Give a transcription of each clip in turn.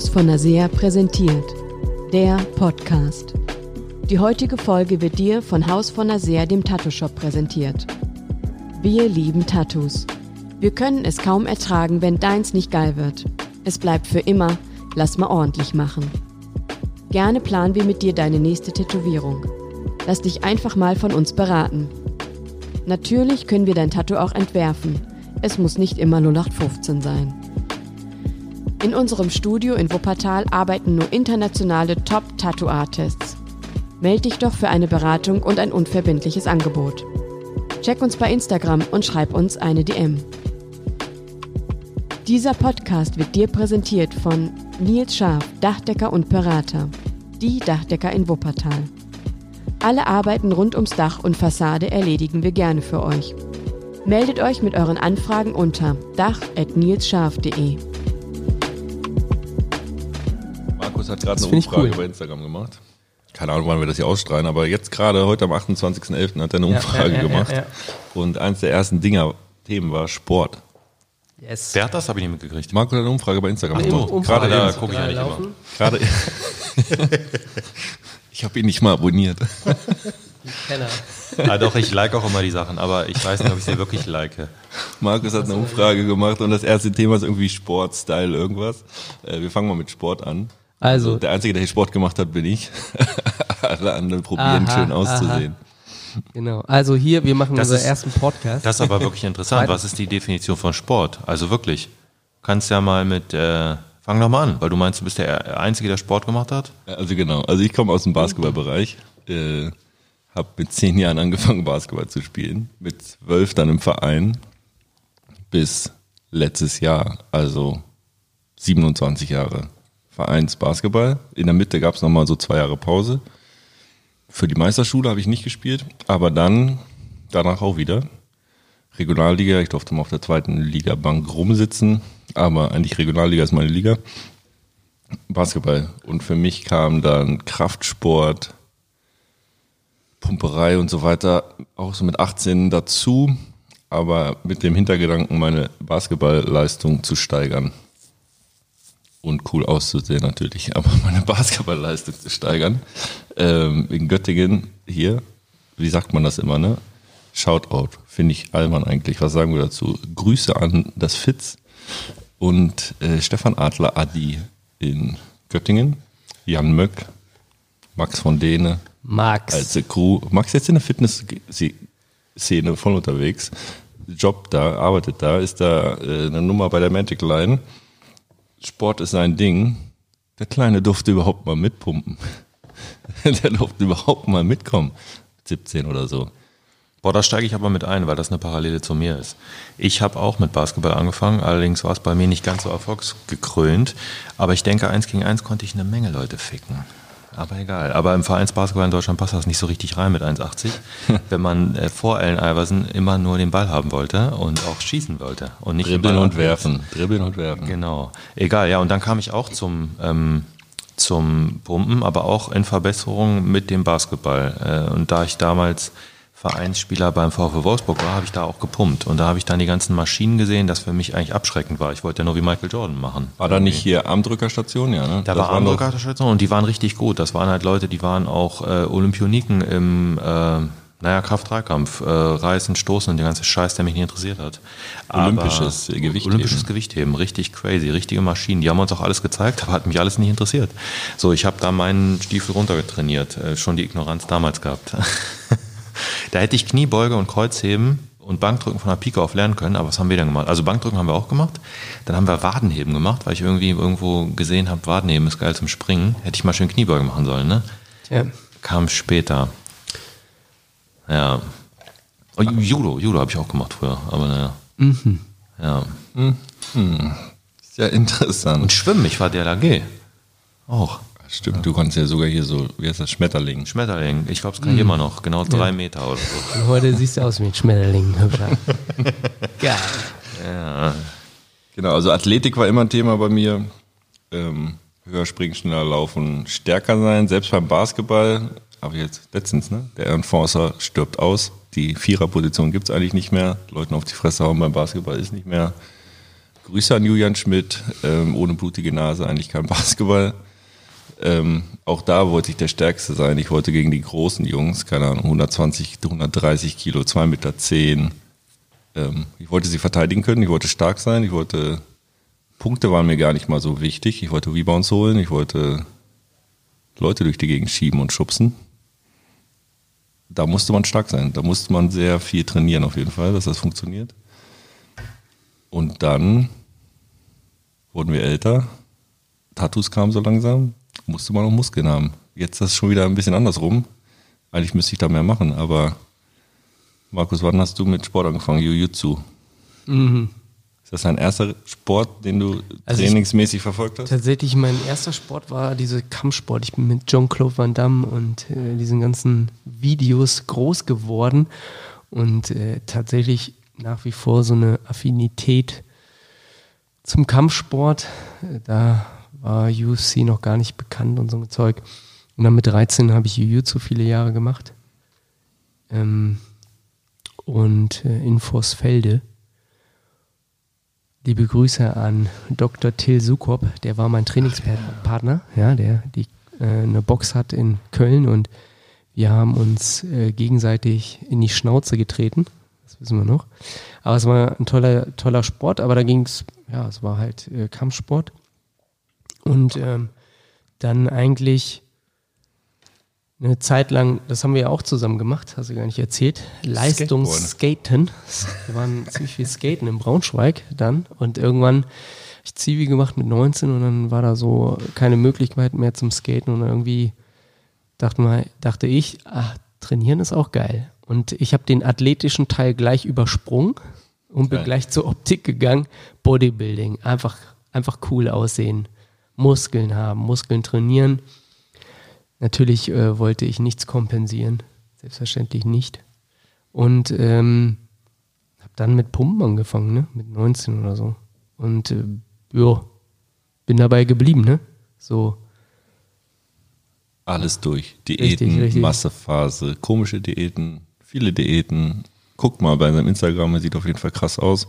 Haus von Nasea präsentiert. Der Podcast. Die heutige Folge wird dir von Haus von Nasea, dem Tattoo-Shop, präsentiert. Wir lieben Tattoos. Wir können es kaum ertragen, wenn deins nicht geil wird. Es bleibt für immer, lass mal ordentlich machen. Gerne planen wir mit dir deine nächste Tätowierung. Lass dich einfach mal von uns beraten. Natürlich können wir dein Tattoo auch entwerfen. Es muss nicht immer 0815 sein. In unserem Studio in Wuppertal arbeiten nur internationale Top-Tattoo-Artists. Meld dich doch für eine Beratung und ein unverbindliches Angebot. Check uns bei Instagram und schreib uns eine DM. Dieser Podcast wird dir präsentiert von Nils Scharf, Dachdecker und Berater. Die Dachdecker in Wuppertal. Alle Arbeiten rund ums Dach und Fassade erledigen wir gerne für euch. Meldet euch mit euren Anfragen unter dach.nilsscharf.de. hat gerade eine Umfrage cool. bei Instagram gemacht. Keine Ahnung, wann wir das hier ausstrahlen, aber jetzt gerade heute am 28.11. hat er eine Umfrage ja, ja, gemacht. ja, ja. Und eins der ersten Dinger, Themen war Sport. Yes. Wer hat das? Habe ich nicht mitgekriegt. Markus hat eine Umfrage bei Instagram Ach, gemacht. Umfrage, Gerade da gucke ich ja nicht laufen. immer. Gerade ich habe ihn nicht mal abonniert. Kenner. Ah, doch, ich like auch immer die Sachen, aber ich weiß nicht, ob ich sie wirklich like. Markus hat eine Umfrage gemacht und das erste Thema ist irgendwie Sport, Style, irgendwas. Äh, wir fangen mal mit Sport an. Also, Der Einzige, der hier Sport gemacht hat, bin ich. Alle anderen probieren Aha, schön auszusehen. genau. Also hier, wir machen Das unseren ist- ersten Podcast. Das ist aber wirklich interessant. Was ist die Definition von Sport? Also wirklich. Du kannst ja mal mit, äh, fang doch mal an, weil du meinst, du bist der Einzige, der Sport gemacht hat. Also genau, also ich komme aus dem Basketballbereich, äh, habe mit zehn Jahren angefangen Basketball zu spielen, mit zwölf dann im Verein bis letztes Jahr, also 27 Jahre Vereinsbasketball. In der Mitte gab es nochmal so zwei Jahre Pause. Für die Meisterschule habe ich nicht gespielt, aber dann danach auch wieder. Regionalliga, ich durfte mal auf der zweiten Liga-Bank rumsitzen, aber eigentlich Regionalliga ist meine Liga. Basketball. Und für mich kam dann Kraftsport, Pumperei und so weiter auch so mit 18 dazu, aber mit dem Hintergedanken, meine Basketballleistung zu steigern. Und cool auszusehen natürlich, aber meine Basketballleistung zu steigern. Ähm, in Göttingen hier, wie sagt man das immer, ne? Shoutout, finde ich albern eigentlich. Was sagen wir dazu? Grüße an das Fitz und äh, Stefan Adler Adi in Göttingen, Jan Möck, Max von Dehne Max. als Crew. Max jetzt in der Fitness-Szene voll unterwegs. Job da, arbeitet da, ist da äh, eine Nummer bei der Magic Line. Sport ist sein Ding. Der Kleine durfte überhaupt mal mitpumpen. Der durfte überhaupt mal mitkommen. 17 oder so. Boah, da steige ich aber mit ein, weil das eine Parallele zu mir ist. Ich habe auch mit Basketball angefangen, allerdings war es bei mir nicht ganz so erfolgsgekrönt. Aber ich denke, eins gegen eins konnte ich eine Menge Leute ficken. Aber egal. Aber im Vereinsbasketball in Deutschland passt das nicht so richtig rein mit 1,80. wenn man äh, vor Allen Iverson immer nur den Ball haben wollte und auch schießen wollte. Und nicht Dribbeln und werfen. Dribbeln und werfen. Genau. Egal, ja. Und dann kam ich auch zum, ähm, zum Pumpen, aber auch in Verbesserung mit dem Basketball. Äh, und da ich damals Vereinsspieler beim VfW Wolfsburg war, habe ich da auch gepumpt. Und da habe ich dann die ganzen Maschinen gesehen, das für mich eigentlich abschreckend war. Ich wollte ja nur wie Michael Jordan machen. War da nicht hier Armdrückerstation? Ja, ne? Da Das war Armdrückerstation und die waren richtig gut. Das waren halt Leute, die waren auch äh, Olympioniken im äh, naja, Kraft-3-Kampf, äh, Reißen, Stoßen und der ganze Scheiß, der mich nicht interessiert hat. Aber- Olympisches Gewichtheben. Olympisches Gewichtheben, richtig crazy, richtige Maschinen. Die haben uns auch alles gezeigt, aber hat mich alles nicht interessiert. So, ich habe da meinen Stiefel runtergetrainiert, äh, schon die Ignoranz damals gehabt. da hätte ich Kniebeuge und Kreuzheben und Bankdrücken von der Pike auf lernen können, aber was haben wir denn gemacht? Also Bankdrücken haben wir auch gemacht. Dann haben wir Wadenheben gemacht, weil ich irgendwie irgendwo gesehen habe, Wadenheben ist geil zum Springen. Hätte ich mal schön Kniebeuge machen sollen, ne? ja. Kam später. Ja. Oh, Judo, Judo habe ich auch gemacht früher, aber naja. Ja. Sehr interessant. Und Schwimmen, ich war DLAG. Auch. Stimmt, du konntest ja sogar hier so, wie heißt das, Schmetterling. Schmetterling, ich glaube, es kann ich immer noch. Genau drei Meter oder so. Und heute siehst du aus wie ein Schmetterling. Hübscher. Geil. Genau, also Athletik war immer ein Thema bei mir. Ähm, höher springen, schneller laufen, stärker sein. Selbst beim Basketball, habe ich jetzt letztens, ne? Der Enforcer stirbt aus. Die Viererposition gibt's eigentlich nicht mehr. Leuten auf die Fresse hauen beim Basketball ist nicht mehr Grüße an Julian Schmidt, ähm, ohne blutige Nase eigentlich kein Basketball. Ähm, auch da wollte ich der Stärkste sein. Ich wollte gegen die großen Jungs, keine Ahnung, 120, 130 Kilo, 2,10 Meter. Zehn. Ähm, ich wollte sie verteidigen können, ich wollte stark sein, ich wollte, Punkte waren mir gar nicht mal so wichtig. Ich wollte Rebounds holen, ich wollte Leute durch die Gegend schieben und schubsen. Da musste man stark sein, da musste man sehr viel trainieren auf jeden Fall, dass das funktioniert. Und dann wurden wir älter, Tattoos kamen so langsam, musste man auch Muskeln haben. Jetzt ist das schon wieder ein bisschen andersrum. Eigentlich müsste ich da mehr machen, aber Markus, wann hast du mit Sport angefangen? Jiu-Jitsu. Mhm. Ist das dein erster Sport, den du Also ich- trainingsmäßig verfolgt hast? Tatsächlich, mein erster Sport war diese Kampfsport. Ich bin mit Jean-Claude Van Damme und äh, diesen ganzen Videos groß geworden und äh, tatsächlich nach wie vor so eine Affinität zum Kampfsport. Äh, Da war UFC noch gar nicht bekannt und so ein Zeug. Und dann mit 13 habe ich Jiu-Jitsu viele Jahre gemacht. Ähm, und äh, in Vorsfelde. Liebe Grüße an Dr. Till Sukop, der war mein Trainingspartner, ja, der die, äh, eine Box hat in Köln und wir haben uns äh, gegenseitig in die Schnauze getreten. Das wissen wir noch. Aber es war ein toller, toller Sport, aber da ging es, ja, es war halt äh, Kampfsport. Und ähm, dann eigentlich eine Zeit lang, das haben wir ja auch zusammen gemacht, hast du gar nicht erzählt, Leistungsskaten. Wir waren ziemlich viel Skaten in Braunschweig dann und irgendwann hab ich Zivi gemacht mit 19 und dann war da so keine Möglichkeit mehr zum Skaten und irgendwie dachte, mal, dachte ich, ach, trainieren ist auch geil. Und ich habe den athletischen Teil gleich übersprungen und bin Geil. gleich zur Optik gegangen. Bodybuilding, einfach, einfach cool aussehen, Muskeln haben, Muskeln trainieren. Natürlich äh, wollte ich nichts kompensieren, selbstverständlich nicht. Und ähm, habe dann mit Pumpen angefangen, ne? mit 19 oder so. Und äh, ja, bin dabei geblieben, ne? So, Alles durch. Diäten, Richtig, richtig. Massephase, komische Diäten, viele Diäten. Guckt mal bei seinem Instagram, er sieht auf jeden Fall krass aus.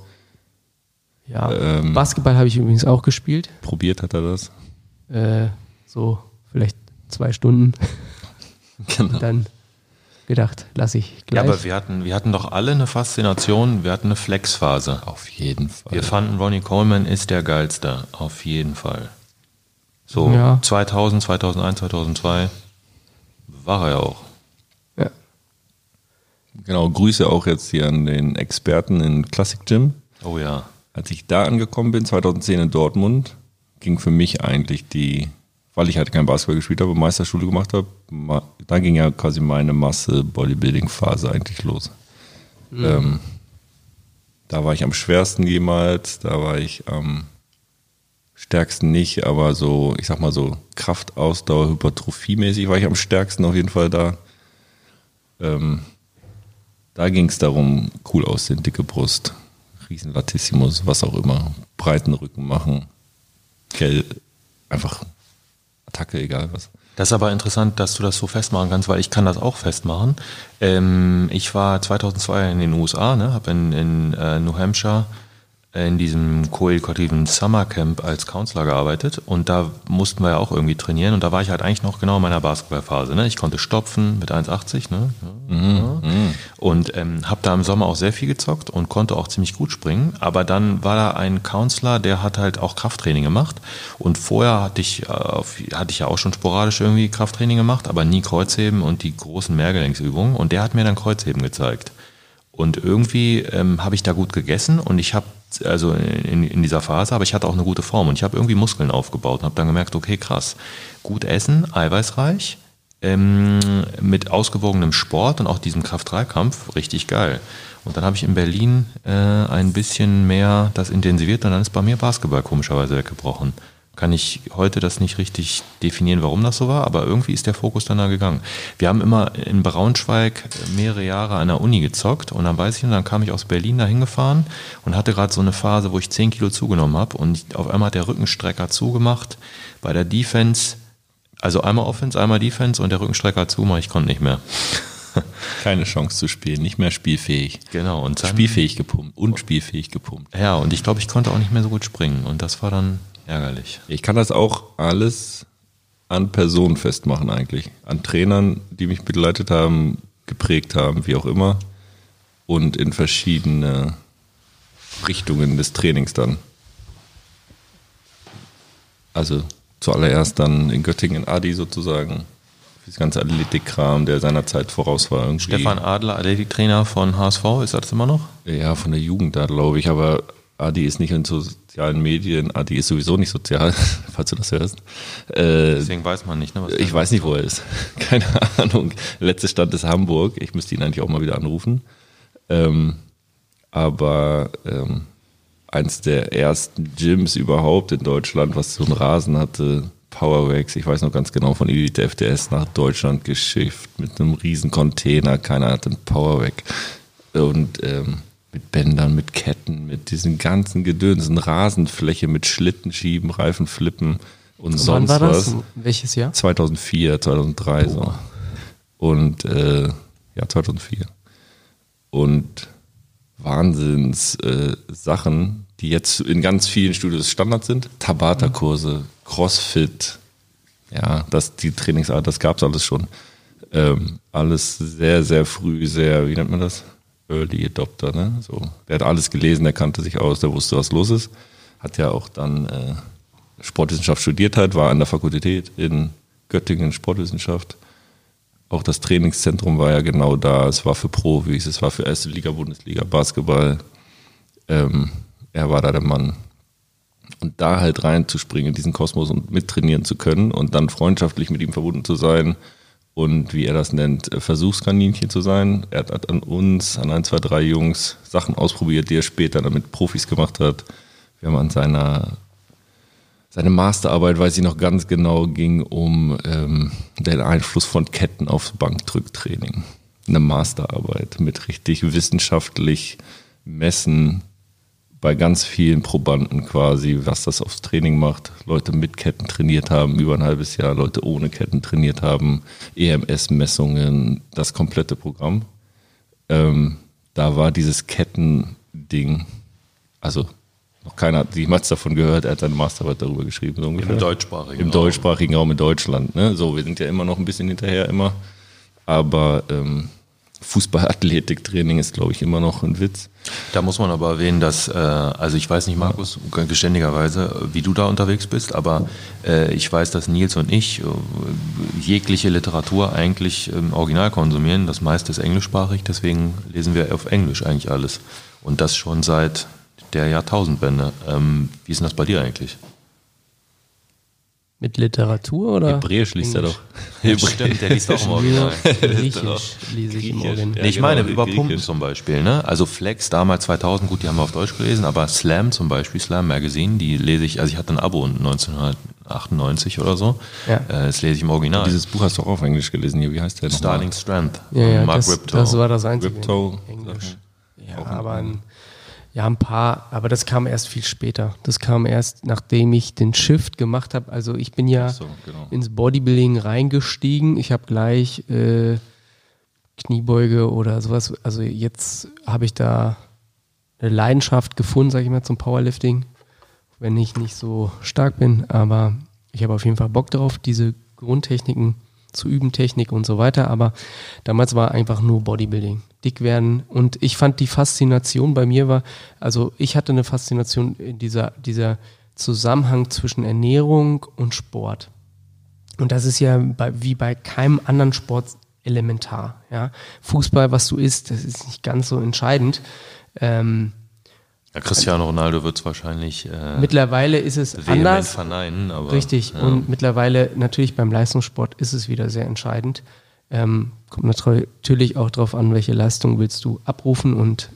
ja. Ähm. Basketball habe ich übrigens auch gespielt. Probiert hat er das. Äh, so vielleicht zwei Stunden. Genau. Dann gedacht, lasse ich Ja, gleich. aber wir hatten, wir hatten doch alle eine Faszination, wir hatten eine Flexphase. Auf jeden Fall. Wir fanden Ronnie Coleman ist der geilste, auf jeden Fall. So Ja. 2000, 2001, 2002 war er ja auch. ja. Genau, Grüße auch jetzt hier an den Experten in Classic Gym. Oh ja. Als ich da angekommen bin, 2010 in Dortmund, ging für mich eigentlich die, weil ich halt kein Basketball gespielt habe, Meisterschule gemacht habe, da ging ja quasi meine Masse-Bodybuilding-Phase eigentlich los. Ähm, da war ich am schwersten jemals, da war ich am stärksten nicht, aber so, ich sag mal so Kraft, Ausdauer, Hypertrophie-mäßig war ich am stärksten auf jeden Fall da. Ähm, da ging es darum, cool aussehen, dicke Brust, riesen Latissimus, was auch immer, breiten Rücken machen, Kell, einfach Attacke, egal was. Das ist aber interessant, dass du das so festmachen kannst, weil ich kann das auch festmachen. Ähm, ich war 2002 in den USA, ne, habe in, in äh, New Hampshire in diesem koedukativen Summercamp als Counselor gearbeitet und da mussten wir ja auch irgendwie trainieren und da war ich halt eigentlich noch genau in meiner Basketballphase. Ne? Ich konnte stopfen mit 1,80 ne? Ja, ja. und ähm, habe da im Sommer auch sehr viel gezockt und konnte auch ziemlich gut springen. Aber dann war da ein Counselor, der hat halt auch Krafttraining gemacht und vorher hatte ich, äh, hatte ich ja auch schon sporadisch irgendwie Krafttraining gemacht, aber nie Kreuzheben und die großen Mehrgelenksübungen und der hat mir dann Kreuzheben gezeigt. Und irgendwie ähm, habe ich da gut gegessen und ich habe, also in, in dieser Phase, aber ich hatte auch eine gute Form und ich habe irgendwie Muskeln aufgebaut und habe dann gemerkt, okay, krass, gut essen, eiweißreich, ähm, mit ausgewogenem Sport und auch diesem Kraft-3-Kampf, richtig geil. Und dann habe ich in Berlin äh, ein bisschen mehr das intensiviert und dann ist bei mir Basketball komischerweise weggebrochen. Kann ich heute das nicht richtig definieren, warum das so war, aber irgendwie ist der Fokus dann da gegangen. Wir haben immer in Braunschweig mehrere Jahre an der Uni gezockt und dann weiß ich, und dann kam ich aus Berlin da hingefahren und hatte gerade so eine Phase, wo ich 10 Kilo zugenommen habe und auf einmal hat der Rückenstrecker zugemacht. Bei der Defense, also einmal Offense, einmal Defense und der Rückenstrecker zugemacht, ich konnte nicht mehr. Keine Chance zu spielen, nicht mehr spielfähig. Genau. Und dann, Spielfähig gepumpt und spielfähig gepumpt. Ja, und ich glaube, ich konnte auch nicht mehr so gut springen. Und das war dann ärgerlich. Ich kann das auch alles an Personen festmachen eigentlich. An Trainern, die mich begleitet haben, geprägt haben, wie auch immer. Und in verschiedene Richtungen des Trainings dann. Also zuallererst dann in Göttingen Adi sozusagen. Das ganze Athletikkram, der seinerzeit voraus war. Irgendwie. Stefan Adler, Athletiktrainer von HSV, ist das immer noch? Ja, von der Jugend da, glaube ich. Aber Adi ist nicht in sozialen Medien. Adi ist sowieso nicht sozial, falls du das hörst. Äh, Deswegen weiß man nicht, ne? was ich weiß nicht, wo er ist. Keine Ahnung. Letzter Stand ist Hamburg. Ich müsste ihn eigentlich auch mal wieder anrufen. Ähm, aber ähm, eins der ersten Gyms überhaupt in Deutschland, was so einen Rasen hatte, Powerwax, ich weiß noch ganz genau, von Elite FDS nach Deutschland geschifft mit einem riesen Container. Keiner hatte einen Powerwax. Und ähm, mit Bändern, mit Ketten, mit diesen ganzen Gedönsen, Rasenfläche mit Schlittenschieben, Reifenflippen und Wann sonst war das? was. Welches Jahr? 2004, 2003 so. Und äh, ja, 2004. Und Wahnsinns äh, Sachen, die jetzt in ganz vielen Studios Standard sind. Tabata-Kurse, Crossfit, ja, das, die Trainingsart, das gab's alles schon. Ähm, alles sehr, sehr früh, sehr, wie nennt man das? Early Adopter, ne? So, der hat alles gelesen, der kannte sich aus, der wusste, was los ist. Hat ja auch dann äh, Sportwissenschaft studiert hat, war an der Fakultät in Göttingen Sportwissenschaft. Auch das Trainingszentrum war ja genau da. Es war für Profis, es war für erste Liga, Bundesliga, Basketball. Ähm, er war da der Mann. Und da halt reinzuspringen in diesen Kosmos und mittrainieren zu können und dann freundschaftlich mit ihm verbunden zu sein und wie er das nennt, äh, Versuchskaninchen zu sein. Er hat an uns, an ein, zwei, drei Jungs Sachen ausprobiert, die er später dann mit Profis gemacht hat. Wir haben an seiner seine Masterarbeit, weiß ich noch ganz genau, ging um ähm, den Einfluss von Ketten aufs Bankdrücktraining. Eine Masterarbeit mit richtig wissenschaftlich messen bei ganz vielen Probanden quasi, was das aufs Training macht. Leute mit Ketten trainiert haben, über ein halbes Jahr, Leute ohne Ketten trainiert haben, EMS-Messungen, das komplette Programm. Ähm, da war dieses Kettending, also noch keiner hat jemals davon gehört, er hat seine Masterarbeit darüber geschrieben. So ungefähr. Im deutschsprachigen Im Raum. deutschsprachigen Raum in Deutschland. Ne? So, wir sind ja immer noch ein bisschen hinterher immer. Aber ähm, Fußball-Athletik-Training ist, glaube ich, immer noch ein Witz. Da muss man aber erwähnen, dass, äh, also ich weiß nicht, Markus, geständigerweise, wie du da unterwegs bist, aber äh, ich weiß, dass Nils und ich äh, jegliche Literatur eigentlich im Original konsumieren. Das meiste ist englischsprachig, deswegen lesen wir auf Englisch eigentlich alles. Und das schon seit der Jahrtausendwende. Ähm, wie ist denn das bei dir eigentlich? Mit Literatur oder? Hebräisch liest er Englisch? doch. Stimmt, der liest auch im Nur Original. Griechisch lese ich im Griechisch, Original. ja. Nee, ich genau, meine, über. Pumpen zum Beispiel, ne? Also Flex damals 2000, gut, die haben wir auf Deutsch gelesen, aber Slam zum Beispiel, Slam Magazine, die lese ich, also ich hatte ein Abo 1998 oder so. Ja. Äh, das lese ich im Original. Dieses Buch hast du auch auf Englisch gelesen hier. Wie heißt der? Starling Strength Ja, ja, Mark das, Riptow. das war das einzige. Riptow. Englisch. Ja, aber ein, ja, ein paar, aber das kam erst viel später. Das kam erst, nachdem ich den Shift gemacht habe. Also ich bin ja so, genau. ins Bodybuilding reingestiegen. Ich habe gleich äh, Kniebeuge oder sowas. Also jetzt habe ich da eine Leidenschaft gefunden, sage ich mal, zum Powerlifting. Wenn ich nicht so stark bin, aber ich habe auf jeden Fall Bock drauf, diese Grundtechniken zu üben, Technik und so weiter. Aber damals war einfach nur Bodybuilding, dick werden. Und ich fand die Faszination bei mir war, also ich hatte eine Faszination in dieser, dieser Zusammenhang zwischen Ernährung und Sport. Und das ist ja bei, wie bei keinem anderen Sport elementar. Ja? Fußball, was du isst, das ist nicht ganz so entscheidend. Ähm, Ja, Cristiano Ronaldo wird es wahrscheinlich äh, mittlerweile ist es anders. verneinen, aber Richtig. Ja. Und mittlerweile natürlich beim Leistungssport ist es wieder sehr entscheidend. Ähm, kommt natürlich auch darauf an, welche Leistung willst du abrufen und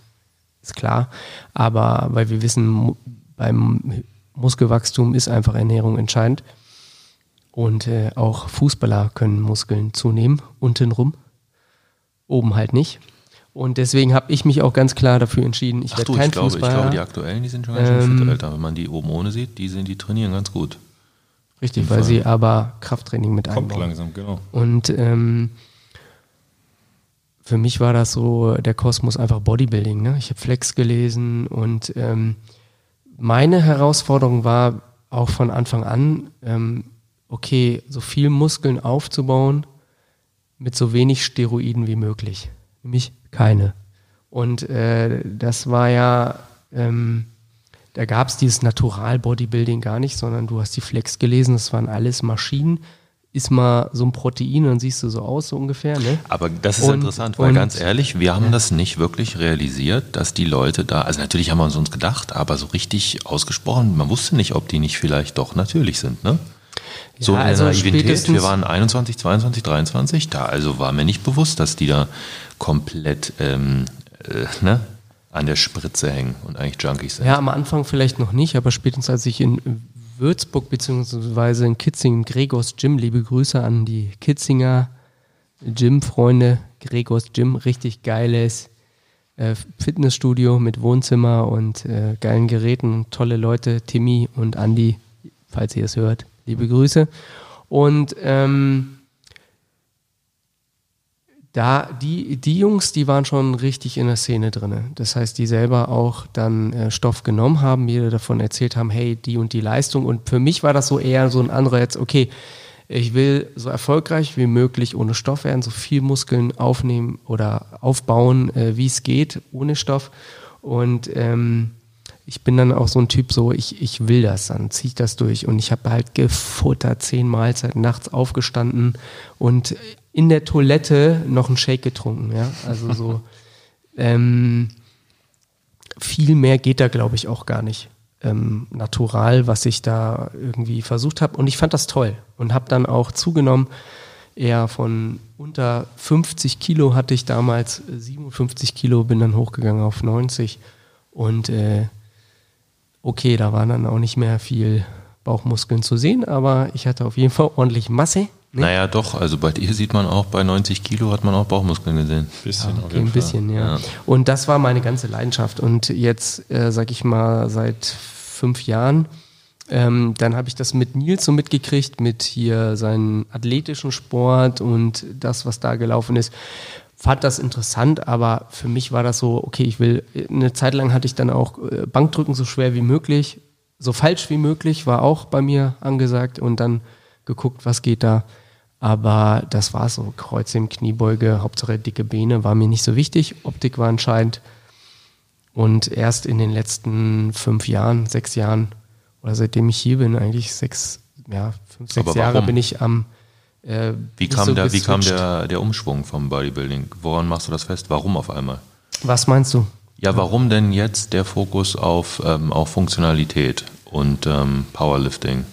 ist klar. Aber weil wir wissen, beim Muskelwachstum ist einfach Ernährung entscheidend. Und äh, auch Fußballer können Muskeln zunehmen, untenrum. Oben halt nicht. Und deswegen habe ich mich auch ganz klar dafür entschieden, ich Ach du, kein ich glaube, ich Fußballer. glaube, die aktuellen, die sind schon ganz schön Ähm, fit, Alter. Wenn man die oben ohne sieht, die sind, die trainieren ganz gut. Richtig, weil sie aber Krafttraining mit Kommt einbauen. langsam, genau. Und ähm, für mich war das so der Kosmos einfach Bodybuilding. Ne? Ich habe Flex gelesen und ähm, meine Herausforderung war auch von Anfang an, ähm, okay, so viel Muskeln aufzubauen mit so wenig Steroiden wie möglich. Nämlich keine. Und äh, das war ja, ähm, da gab es dieses Natural-Bodybuilding gar nicht, sondern du hast die Flex gelesen, das waren alles Maschinen. Ist mal so ein Protein und dann siehst du so aus, so ungefähr. Ne? Aber das ist Und- interessant, weil und- ganz ehrlich, wir haben das nicht wirklich realisiert, dass die Leute da, also natürlich haben wir uns uns gedacht, aber so richtig ausgesprochen, man wusste nicht, ob die nicht vielleicht doch natürlich sind, ne? So Ja, in also der Naivität, wir waren 21, 22, 23, da also war mir nicht bewusst, dass die da komplett ähm, äh, ne, an der Spritze hängen und eigentlich Junkies sind. Ja, am Anfang vielleicht noch nicht, aber spätestens als ich in Würzburg beziehungsweise in Kitzingen, Gregors Gym, liebe Grüße an die Kitzinger Gym-Freunde, Gregors Gym, richtig geiles äh, Fitnessstudio mit Wohnzimmer und äh, geilen Geräten, tolle Leute, Timmy und Andi, falls ihr es hört, liebe Grüße. Und ähm, da die, die Jungs, die waren schon richtig in der Szene drin. Das heißt, die selber auch dann äh, Stoff genommen haben, mir davon erzählt haben, hey, die und die Leistung. Und für mich war das so eher so ein anderer jetzt, okay, ich will so erfolgreich wie möglich ohne Stoff werden, so viel Muskeln aufnehmen oder aufbauen, äh, wie es geht, ohne Stoff. Und ähm, ich bin dann auch so ein Typ, so ich, ich will das, dann ziehe ich das durch. Und ich habe halt gefuttert, zehn Mahlzeiten, nachts aufgestanden und in der Toilette noch einen Shake getrunken. Ja? Also so ähm, viel mehr geht da, glaube ich, auch gar nicht. Ähm, natural, was ich da irgendwie versucht habe. Und ich fand das toll und habe dann auch zugenommen. Eher von unter 50 Kilo hatte ich damals, äh, 57 Kilo, bin dann hochgegangen auf 90. Und äh, okay, da waren dann auch nicht mehr viel Bauchmuskeln zu sehen, aber ich hatte auf jeden Fall ordentlich Masse. Ne? Naja, doch, also bei dir sieht man auch, bei 90 Kilo hat man auch Bauchmuskeln gesehen. Bisschen auf Okay, jeden ein Fall. bisschen, ja. Ja. Und das war meine ganze Leidenschaft. Und jetzt, äh, sag ich mal, seit fünf Jahren, ähm, dann habe ich das mit Nils so mitgekriegt, mit hier seinen athletischen Sport und das, was da gelaufen ist. Fand das interessant, aber für mich war das so, okay, ich will, eine Zeit lang hatte ich dann auch äh, Bankdrücken so schwer wie möglich, so falsch wie möglich, war auch bei mir angesagt und dann geguckt, was geht da. Aber das war so, Kreuzheben, Kniebeuge, Hauptsache dicke Beine, war mir nicht so wichtig. Optik war entscheidend. Und erst in den letzten fünf Jahren, sechs Jahren, oder seitdem ich hier bin, eigentlich sechs, ja, fünf, sechs Jahre bin ich am äh, Wie kam, so der, wie kam der, der Umschwung vom Bodybuilding? Woran machst du das fest? Warum auf einmal? Was meinst du? Ja, warum denn jetzt der Fokus auf, ähm, auf Funktionalität und ähm, Powerlifting?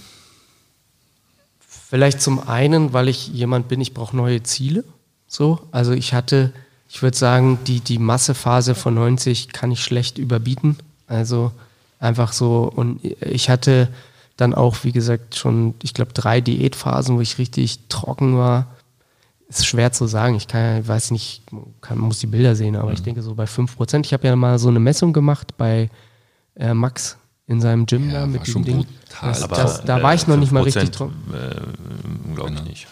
Vielleicht zum einen, weil ich jemand bin, ich brauche neue Ziele. So, also ich hatte, ich würde sagen, die, die Massephase von 90 kann ich schlecht überbieten. Also einfach so, und ich hatte dann auch, wie gesagt, schon, ich glaube, drei Diätphasen, wo ich richtig trocken war. Ist schwer zu sagen. Ich kann, weiß nicht, kann, muss die Bilder sehen, aber ich denke so bei 5%. Ich habe ja mal so eine Messung gemacht bei äh, Max in seinem Gym Ja, da war mit schon dem Ding. brutal. Das, das, da war ich noch nicht mal richtig 5%, trocken. Äh, glaube ich Genau. nicht.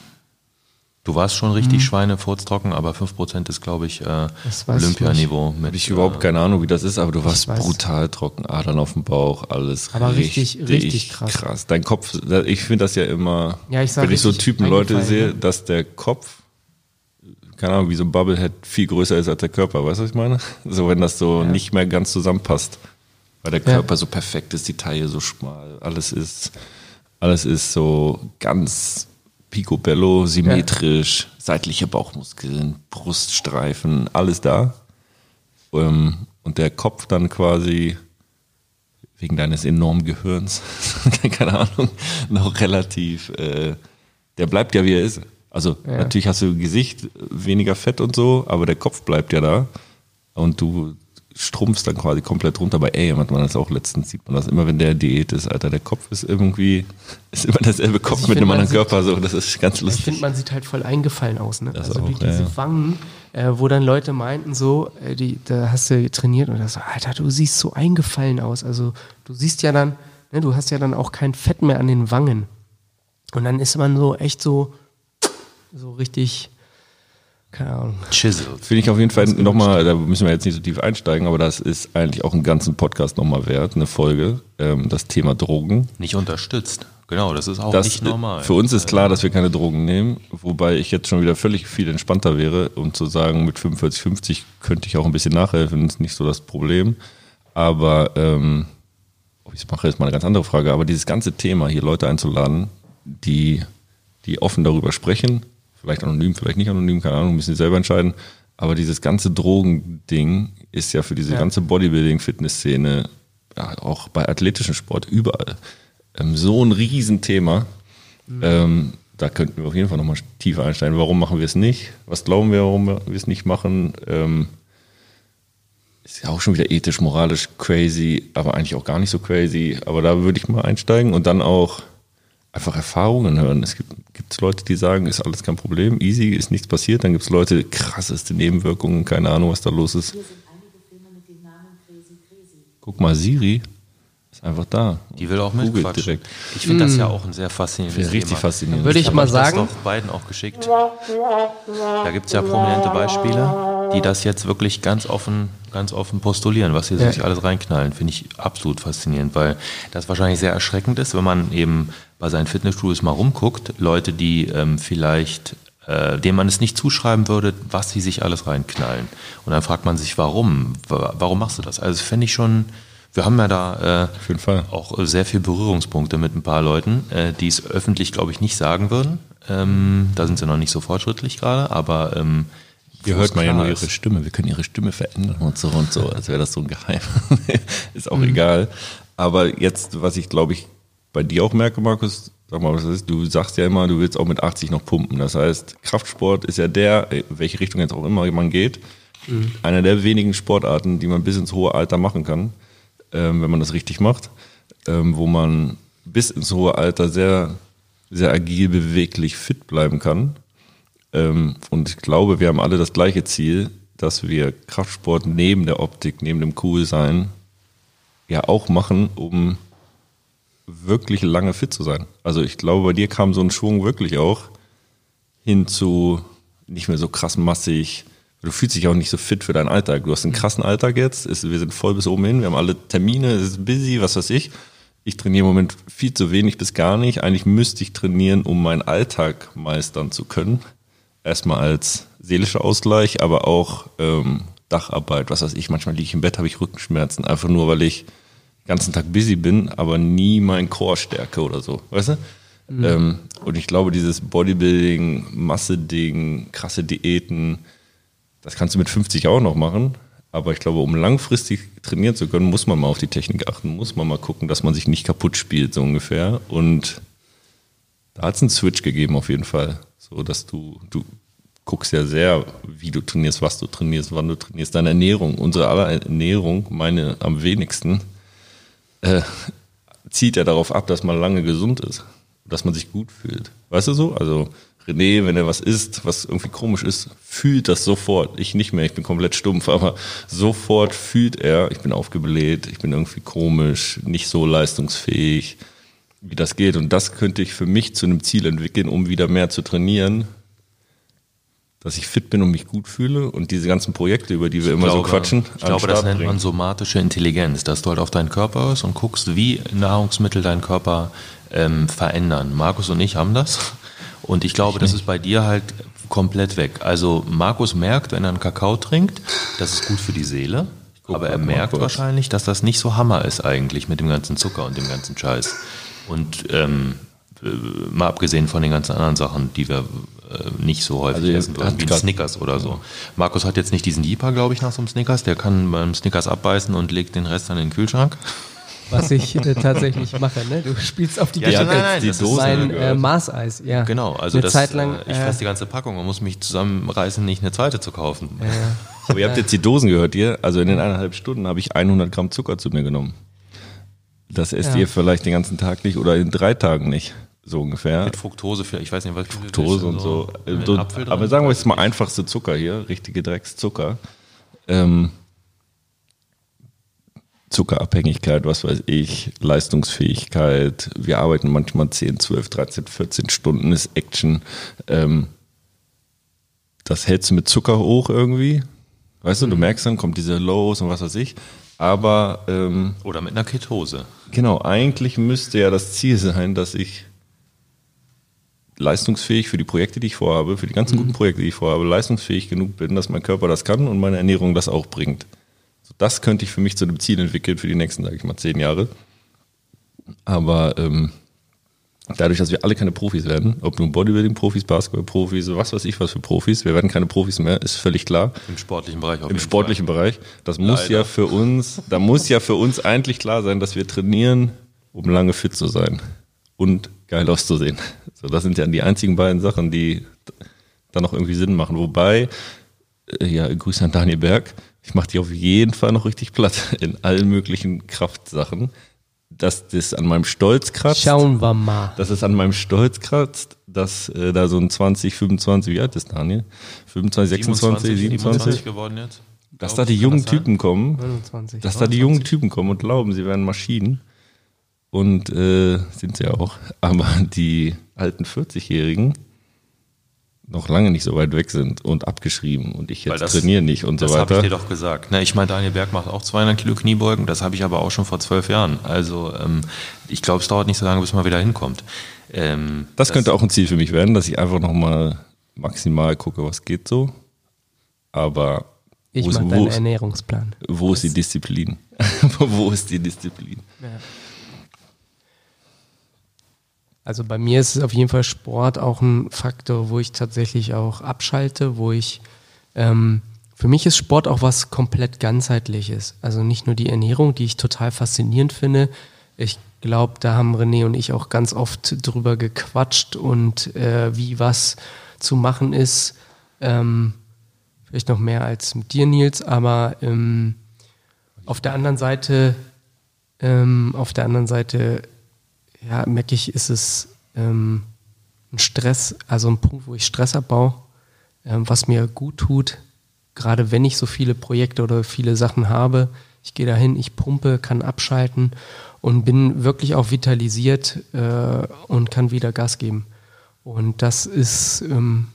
Du warst schon richtig schweinefurztrocken, aber 5% ist, glaube ich, äh, Olympianiveau. Habe ich überhaupt keine Ahnung, wie das ist, aber du warst brutal trocken, Adern auf dem Bauch, alles Aber richtig- richtig krass. Dein Kopf, ich finde das ja immer, Ja, ich wenn ich so Typen Leute sehe, ne? dass der Kopf, keine Ahnung, wie so ein Bubblehead viel größer ist als der Körper, weißt du, was ich meine? So, wenn das so nicht mehr ganz zusammenpasst. Weil der Ja. Körper so perfekt ist, die Taille so schmal, alles ist, alles ist so ganz picobello, symmetrisch, seitliche Bauchmuskeln, Bruststreifen, alles da. Ähm, und der Kopf dann quasi wegen deines enormen Gehirns, keine Ahnung, noch relativ, äh, der bleibt ja wie er ist. Also Ja. natürlich hast du Gesicht weniger Fett und so, aber der Kopf bleibt ja da und du strumpfst dann quasi komplett runter. Bei ey, hat man das auch letztens, sieht man das immer, wenn der Diät ist, Alter, der Kopf ist irgendwie, ist immer derselbe Kopf ich mit find, einem anderen Körper, so, das ist ganz Ich lustig. finde, man sieht halt voll eingefallen aus, ne? Das also auch, wie diese ja, ja. Wangen, äh, wo dann Leute meinten so, äh, die, da hast du trainiert und da so, Alter, du siehst so eingefallen aus. Also du siehst ja dann, ne, du hast ja dann auch kein Fett mehr an den Wangen. Und dann ist man so echt so, so richtig keine Ahnung. Chiseled. Finde ich auf jeden Fall nochmal, da müssen wir jetzt nicht so tief einsteigen, aber das ist eigentlich auch einen ganzen Podcast nochmal wert, eine Folge, ähm, das Thema Drogen. Nicht unterstützt. Genau, das ist auch Das, nicht normal. Für uns ist klar, dass wir keine Drogen nehmen, wobei ich jetzt schon wieder völlig viel entspannter wäre, um zu sagen, mit 45, 50 könnte ich auch ein bisschen nachhelfen, ist nicht so das Problem. Aber ähm, ob ich es mache, ist mal eine ganz andere Frage. Aber dieses ganze Thema, hier Leute einzuladen, die, die offen darüber sprechen, vielleicht anonym, vielleicht nicht anonym, keine Ahnung, müssen sie selber entscheiden. Aber dieses ganze Drogending ist ja für diese Ja. ganze Bodybuilding-Fitness-Szene, ja, auch bei athletischen Sport, überall, ähm, so ein Riesenthema. Ähm, da könnten wir auf jeden Fall nochmal tiefer einsteigen. Warum machen wir es nicht? Was glauben wir, warum wir es nicht machen? Ähm, ist ja auch schon wieder ethisch, moralisch crazy, aber eigentlich auch gar nicht so crazy. Aber da würde ich mal einsteigen und dann auch einfach Erfahrungen hören. Es gibt gibt's Leute, die sagen, ist alles kein Problem, easy, ist nichts passiert. Dann gibt es Leute, krasseste Nebenwirkungen, keine Ahnung, was da los ist. Guck mal, Siri ist einfach da. Die will auch mitquatschen. direkt. Ich finde das ja auch ein sehr faszinierendes Wäre richtig Thema. faszinierend. Würde ich hab mal sagen, Das doch beiden auch geschickt. Da gibt es ja prominente Beispiele, die das jetzt wirklich ganz offen, ganz offen postulieren, was sie Ja. sich alles reinknallen. Finde ich absolut faszinierend, weil das wahrscheinlich sehr erschreckend ist, wenn man eben bei seinen Fitnessstudios mal rumguckt. Leute, die ähm, vielleicht, äh, denen man es nicht zuschreiben würde, was sie sich alles reinknallen. Und dann fragt man sich, warum? Wa- Warum machst du das? Also, das fände ich schon. Wir haben ja da äh, auch sehr viel Berührungspunkte mit ein paar Leuten, äh, die es öffentlich, glaube ich, nicht sagen würden. Ähm, da sind sie noch nicht so fortschrittlich gerade, aber ähm, Hier hört man ja nur ihre Stimme. Wir können ihre Stimme verändern und so und so, als wäre das so ein Geheim. ist Mhm. auch egal. Aber jetzt, was ich glaube ich bei dir auch merke, Markus, sag mal, was das ist, du sagst ja immer, du willst auch mit 80 noch pumpen. Das heißt, Kraftsport ist ja der, welche Richtung jetzt auch immer man geht, Mhm. einer der wenigen Sportarten, die man bis ins hohe Alter machen kann, ähm, wenn man das richtig macht, ähm, wo man bis ins hohe Alter sehr, sehr agil, beweglich, fit bleiben kann. Ähm, und ich glaube, wir haben alle das gleiche Ziel, dass wir Kraftsport neben der Optik, neben dem Coolsein ja auch machen, um wirklich lange fit zu sein. Also ich glaube, bei dir kam so ein Schwung wirklich auch hin zu nicht mehr so krass massig. Du fühlst dich auch nicht so fit für deinen Alltag. Du hast einen krassen Alltag jetzt. Wir sind voll bis oben hin. Wir haben alle Termine. Es ist busy, was weiß ich. Ich trainiere im Moment viel zu wenig bis gar nicht. Eigentlich müsste ich trainieren, um meinen Alltag meistern zu können. Erstmal als seelischer Ausgleich, aber auch ähm, Dacharbeit, was weiß ich. Manchmal liege ich im Bett, habe ich Rückenschmerzen, einfach nur, weil ich den ganzen Tag busy bin, aber nie mein Core stärke oder so. Weißt du? Ähm, und ich glaube, dieses Bodybuilding, Masse-Ding, krasse Diäten, das kannst du mit 50 auch noch machen. Aber ich glaube, um langfristig trainieren zu können, muss man mal auf die Technik achten, muss man mal gucken, dass man sich nicht kaputt spielt, so ungefähr. Und da hat es einen Switch gegeben auf jeden Fall. So, dass du, du guckst ja sehr, wie du trainierst, was du trainierst, wann du trainierst, deine Ernährung. Unsere aller Ernährung, meine am wenigsten, äh, zieht ja darauf ab, dass man lange gesund ist. Dass man sich gut fühlt. Weißt du so? Also René, wenn er was isst, was irgendwie komisch ist, fühlt das sofort. Ich nicht mehr, ich bin komplett stumpf, aber sofort fühlt er, ich bin aufgebläht, ich bin irgendwie komisch, nicht so leistungsfähig, wie das geht. Und das könnte ich für mich zu einem Ziel entwickeln, um wieder mehr zu trainieren, dass ich fit bin und mich gut fühle und diese ganzen Projekte, über die wir immer so quatschen, Ich glaube, das nennt man somatische Intelligenz, dass du halt auf deinen Körper hörst und guckst, wie Nahrungsmittel deinen Körper ähm, verändern. Markus und ich haben das. Und ich glaube, das ist bei dir halt komplett weg. Also Markus merkt, wenn er einen Kakao trinkt, das ist gut für die Seele. Aber er merkt wahrscheinlich, dass das nicht so Hammer ist eigentlich mit dem ganzen Zucker und dem ganzen Scheiß. Und ähm, äh, mal abgesehen von den ganzen anderen Sachen, die wir äh, nicht so häufig Also essen würden, wie ein Snickers oder so. Markus hat jetzt nicht diesen Jeeper, glaube ich, nach so einem Snickers. Der kann beim Snickers abbeißen und legt den Rest dann in den Kühlschrank. Was ich äh, tatsächlich mache, ne? Du spielst auf die Ja, Geschichte. nein, nein, die das ist Dose mein gehört. äh, Maßeis, ja. Genau, also Eine das, Zeit lang. äh, ich äh, fresse die ganze Packung und muss mich zusammenreißen, nicht eine zweite zu kaufen. Aber ihr habt jetzt die Dosen gehört, ihr? Also in den eineinhalb Stunden habe ich 100 Gramm Zucker zu mir genommen. Das esst Ja. ihr vielleicht den ganzen Tag nicht oder in drei Tagen nicht, so ungefähr. Mit Fructose vielleicht, ich weiß nicht, was Fructose und so. So drin? aber sagen wir jetzt mal einfachste Zucker hier, richtige Dreckszucker. Ähm, Zuckerabhängigkeit, was weiß ich, Leistungsfähigkeit. Wir arbeiten manchmal 10, 12, 13, 14 Stunden, ist Action. Ähm, das hältst du mit Zucker hoch irgendwie. Weißt du, du merkst dann, kommt diese Lows und was weiß ich. Aber ähm, Oder mit einer Ketose. genau, eigentlich müsste ja das Ziel sein, dass ich leistungsfähig für die Projekte, die ich vorhabe, für die ganzen guten Projekte, die ich vorhabe, leistungsfähig genug bin, dass mein Körper das kann und meine Ernährung das auch bringt. So, das könnte ich für mich zu einem Ziel entwickeln für die nächsten, sage ich mal, zehn Jahre. Aber ähm, dadurch, dass wir alle keine Profis werden, ob nun Bodybuilding-Profis, Basketball-Profis, was weiß ich was für Profis, wir werden keine Profis mehr, ist völlig klar. Im sportlichen Bereich Im sportlichen Bereich. Das muss Leider. ja für uns, da muss ja für uns eigentlich klar sein, dass wir trainieren, um lange fit zu sein und geil auszusehen. So, das sind ja die einzigen beiden Sachen, die dann noch irgendwie Sinn machen. Wobei, äh, ja, Grüße an Daniel Berg. Ich mache die auf jeden Fall noch richtig platt in allen möglichen Kraftsachen. Dass das an meinem Stolz kratzt. Schauen wir mal. Dass es an meinem Stolz kratzt, dass äh, da so ein 20, 25, wie alt ist Daniel? 25, 26, 27? geworden jetzt. Dass da die jungen das? Typen kommen, 29. dass da die jungen Typen kommen und glauben, sie wären Maschinen. Und äh, sind sie auch. Aber die alten 40-Jährigen noch lange nicht so weit weg sind und abgeschrieben und ich jetzt das- trainiere nicht und so Das habe ich weiter. dir doch gesagt. Na, ich meine, Daniel Berg macht auch 200 Kilo Kniebeugen, das habe ich aber auch schon vor zwölf Jahren. Also ähm, ich glaube, es dauert nicht so lange, bis man wieder hinkommt. Ähm, Das könnte auch ein Ziel für mich werden, dass ich einfach nochmal maximal gucke, was geht so. Aber Ich wo, ist, mache deinen Ernährungsplan. wo ist die Disziplin? wo ist die Disziplin? Also bei mir ist es auf jeden Fall Sport auch ein Faktor, wo ich tatsächlich auch abschalte, wo ich ähm, für mich ist Sport auch was komplett ganzheitliches. Also nicht nur die Ernährung, die ich total faszinierend finde. Ich glaube, da haben René und ich auch ganz oft drüber gequatscht und äh, wie was zu machen ist. Ähm, vielleicht noch mehr als mit dir, Nils, aber ähm, auf der anderen Seite, ähm, auf der anderen Seite ja, merke ich, ist es ähm, ein Stress, also ein Punkt, wo ich Stress abbaue, ähm, was mir gut tut, gerade wenn ich so viele Projekte oder viele Sachen habe. Ich gehe dahin, ich pumpe, kann abschalten und bin wirklich auch vitalisiert äh, und kann wieder Gas geben. Und das ist ähm,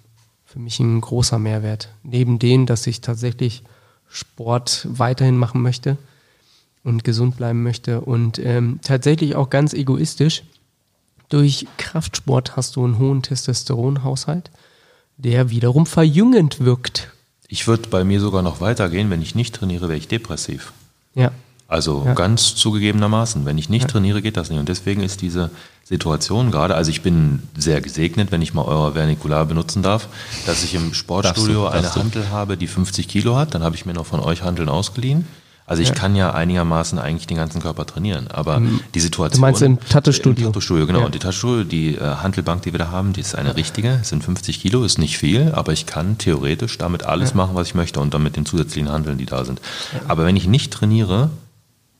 für mich ein großer Mehrwert. Neben dem, dass ich tatsächlich Sport weiterhin machen möchte und gesund bleiben möchte. Und ähm, tatsächlich auch ganz egoistisch, durch Kraftsport hast du einen hohen Testosteronhaushalt, der wiederum verjüngend wirkt. ich würde bei mir sogar noch weitergehen, wenn ich nicht trainiere, wäre ich depressiv. Ja. Also Ja. ganz zugegebenermaßen, wenn ich nicht Ja. trainiere, geht das nicht. Und deswegen ist diese Situation gerade, also ich bin sehr gesegnet, wenn ich mal euer Vernikular benutzen darf, dass ich im Sportstudio Darfst du, eine du. Hantel habe, die 50 Kilo hat. Dann habe ich mir noch von euch Hanteln ausgeliehen. Also ich Ja. kann ja einigermaßen eigentlich den ganzen Körper trainieren, aber die Situation... Du meinst im Tattoo-Studio? Im Tattoo-Studio, genau. Ja. Und die Tattoo, die äh, Hantelbank, die wir da haben, die ist eine richtige, es sind 50 Kilo, ist nicht viel, aber ich kann theoretisch damit alles machen, was ich möchte und dann mit den zusätzlichen Handeln, die da sind. Aber wenn ich nicht trainiere,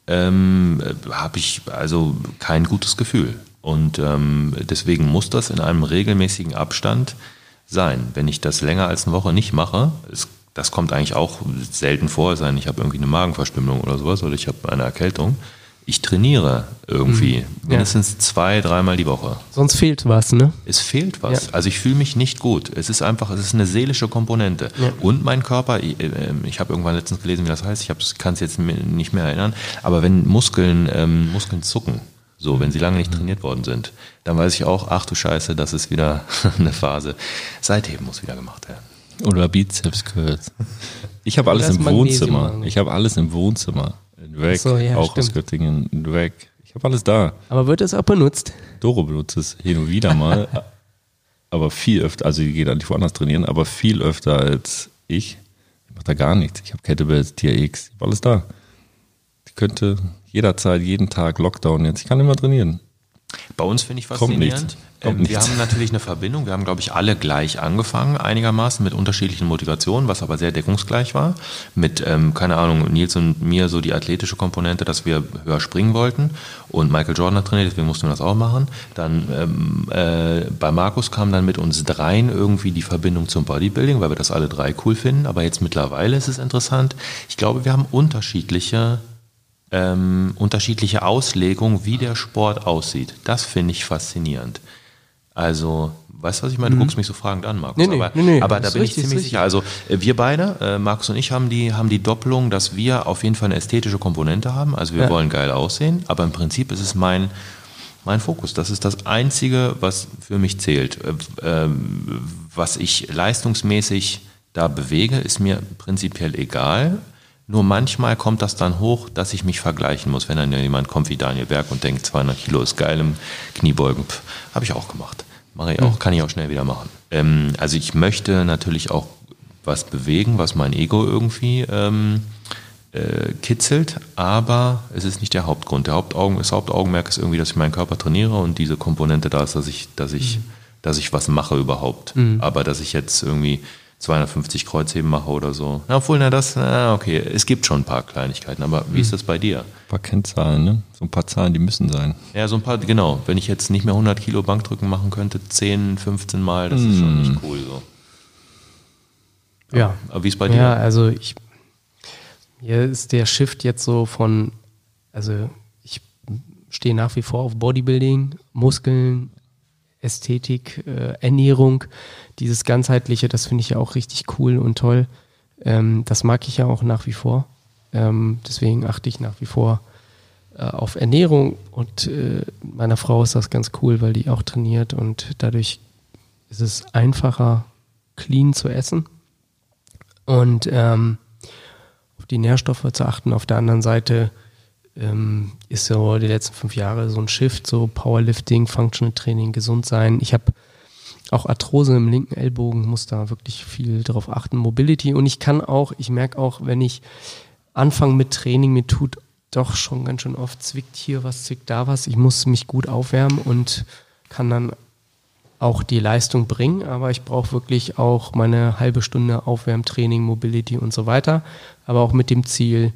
ähm, habe ich also kein gutes Gefühl. Und ähm, deswegen muss das in einem regelmäßigen Abstand sein. Wenn ich das länger als eine Woche nicht mache, es, das kommt eigentlich auch selten vor, es sei denn, ich habe irgendwie eine Magenverstümmelung oder sowas oder ich habe eine Erkältung. Ich trainiere irgendwie mindestens zwei, dreimal die Woche. Sonst fehlt was, ne? Es fehlt was. Ja. Also ich fühle mich nicht gut. Es ist einfach, es ist eine seelische Komponente. Ja. Und mein Körper, ich, äh, ich habe irgendwann letztens gelesen, wie das heißt, ich kann es jetzt nicht mehr erinnern, aber wenn Muskeln, ähm, Muskeln zucken, so, wenn sie lange nicht trainiert worden sind, dann weiß ich auch, ach du Scheiße, das ist wieder eine Phase. Seitheben muss wieder gemacht werden. Oder Bizeps Curls. Ich habe alles Das im Magnesium Wohnzimmer. Ich habe alles im Wohnzimmer. In Weg, so, ja, auch aus stimmt. Göttingen, in Weg. Ich habe alles da. Aber wird es auch benutzt? Doro benutzt es hin und wieder mal, aber viel öfter, also die geht eigentlich woanders trainieren, aber viel öfter als ich. Ich mache da gar nichts. Ich habe Kettlebells, TRX, ich habe alles da. Ich könnte jederzeit, jeden Tag Lockdown jetzt. Ich kann immer trainieren. Bei uns finde ich faszinierend. Ähm, wir haben natürlich eine Verbindung. Wir haben, glaube ich, alle gleich angefangen, einigermaßen mit unterschiedlichen Motivationen, was aber sehr deckungsgleich war. Mit, ähm, keine Ahnung, Nils und mir so die athletische Komponente, dass wir höher springen wollten. Und Michael Jordan hat trainiert, deswegen mussten wir das auch machen. Dann ähm, äh, bei Markus kam dann mit uns dreien irgendwie die Verbindung zum Bodybuilding, weil wir das alle drei cool finden. Aber jetzt mittlerweile ist es interessant. Ich glaube, wir haben unterschiedliche ähm, unterschiedliche Auslegung, wie der Sport aussieht. Das finde ich faszinierend. Also, Weißt du, was ich meine? Du guckst mich so fragend an, Markus. Nee, nee, aber, nee, aber da bin richtig, ich ziemlich sicher. Also äh, wir beide, äh, Markus und ich, haben die, haben die Doppelung, dass wir auf jeden Fall eine ästhetische Komponente haben. Also wir Ja. wollen geil aussehen, aber im Prinzip ist es mein, mein Fokus. Das ist das Einzige, was für mich zählt. Äh, ähm, was ich leistungsmäßig da bewege, ist mir prinzipiell egal. Nur manchmal kommt das dann hoch, dass ich mich vergleichen muss. Wenn dann jemand kommt wie Daniel Berg und denkt, 200 Kilo ist geil im Kniebeugen, habe ich auch gemacht. Mache ich auch, kann ich auch schnell wieder machen. Ähm, also ich möchte natürlich auch was bewegen, was mein Ego irgendwie ähm, äh, kitzelt, aber es ist nicht der Hauptgrund. Der Hauptaugen, das Hauptaugenmerk ist irgendwie, dass ich meinen Körper trainiere und diese Komponente da ist, dass ich, dass ich, dass ich was mache überhaupt. Aber dass ich jetzt irgendwie 250 Kreuzheben mache oder so. Na, obwohl, na das, na, okay, es gibt schon ein paar Kleinigkeiten, aber wie ist das bei dir? Ein paar Kennzahlen, ne? So ein paar Zahlen, die müssen sein. Ja, so ein paar, genau. Wenn ich jetzt nicht mehr 100 Kilo Bankdrücken machen könnte, 10, 15 Mal, das ist schon nicht cool so. Ja. Aber wie ist bei dir? Ja, also ich, hier ist der Shift jetzt so von, also ich stehe nach wie vor auf Bodybuilding, Muskeln, Ästhetik, äh, Ernährung, dieses ganzheitliche, das finde ich ja auch richtig cool und toll. Ähm, das mag ich ja auch nach wie vor. Ähm, deswegen achte ich nach wie vor äh, auf Ernährung und äh, meiner Frau ist das ganz cool, weil die auch trainiert und dadurch ist es einfacher, clean zu essen und ähm, auf die Nährstoffe zu achten. Auf der anderen Seite ähm, ist so die letzten fünf Jahre so ein Shift, so Powerlifting, Functional Training, gesund sein. Ich habe auch Arthrose im linken Ellbogen, muss da wirklich viel drauf achten. Mobility und ich kann auch, ich merke auch, wenn ich anfange mit Training, mir tut doch schon ganz schön oft, zwickt hier was, zwickt da was. Ich muss mich gut aufwärmen und kann dann auch die Leistung bringen, aber ich brauche wirklich auch meine halbe Stunde Aufwärmtraining, Mobility und so weiter, aber auch mit dem Ziel,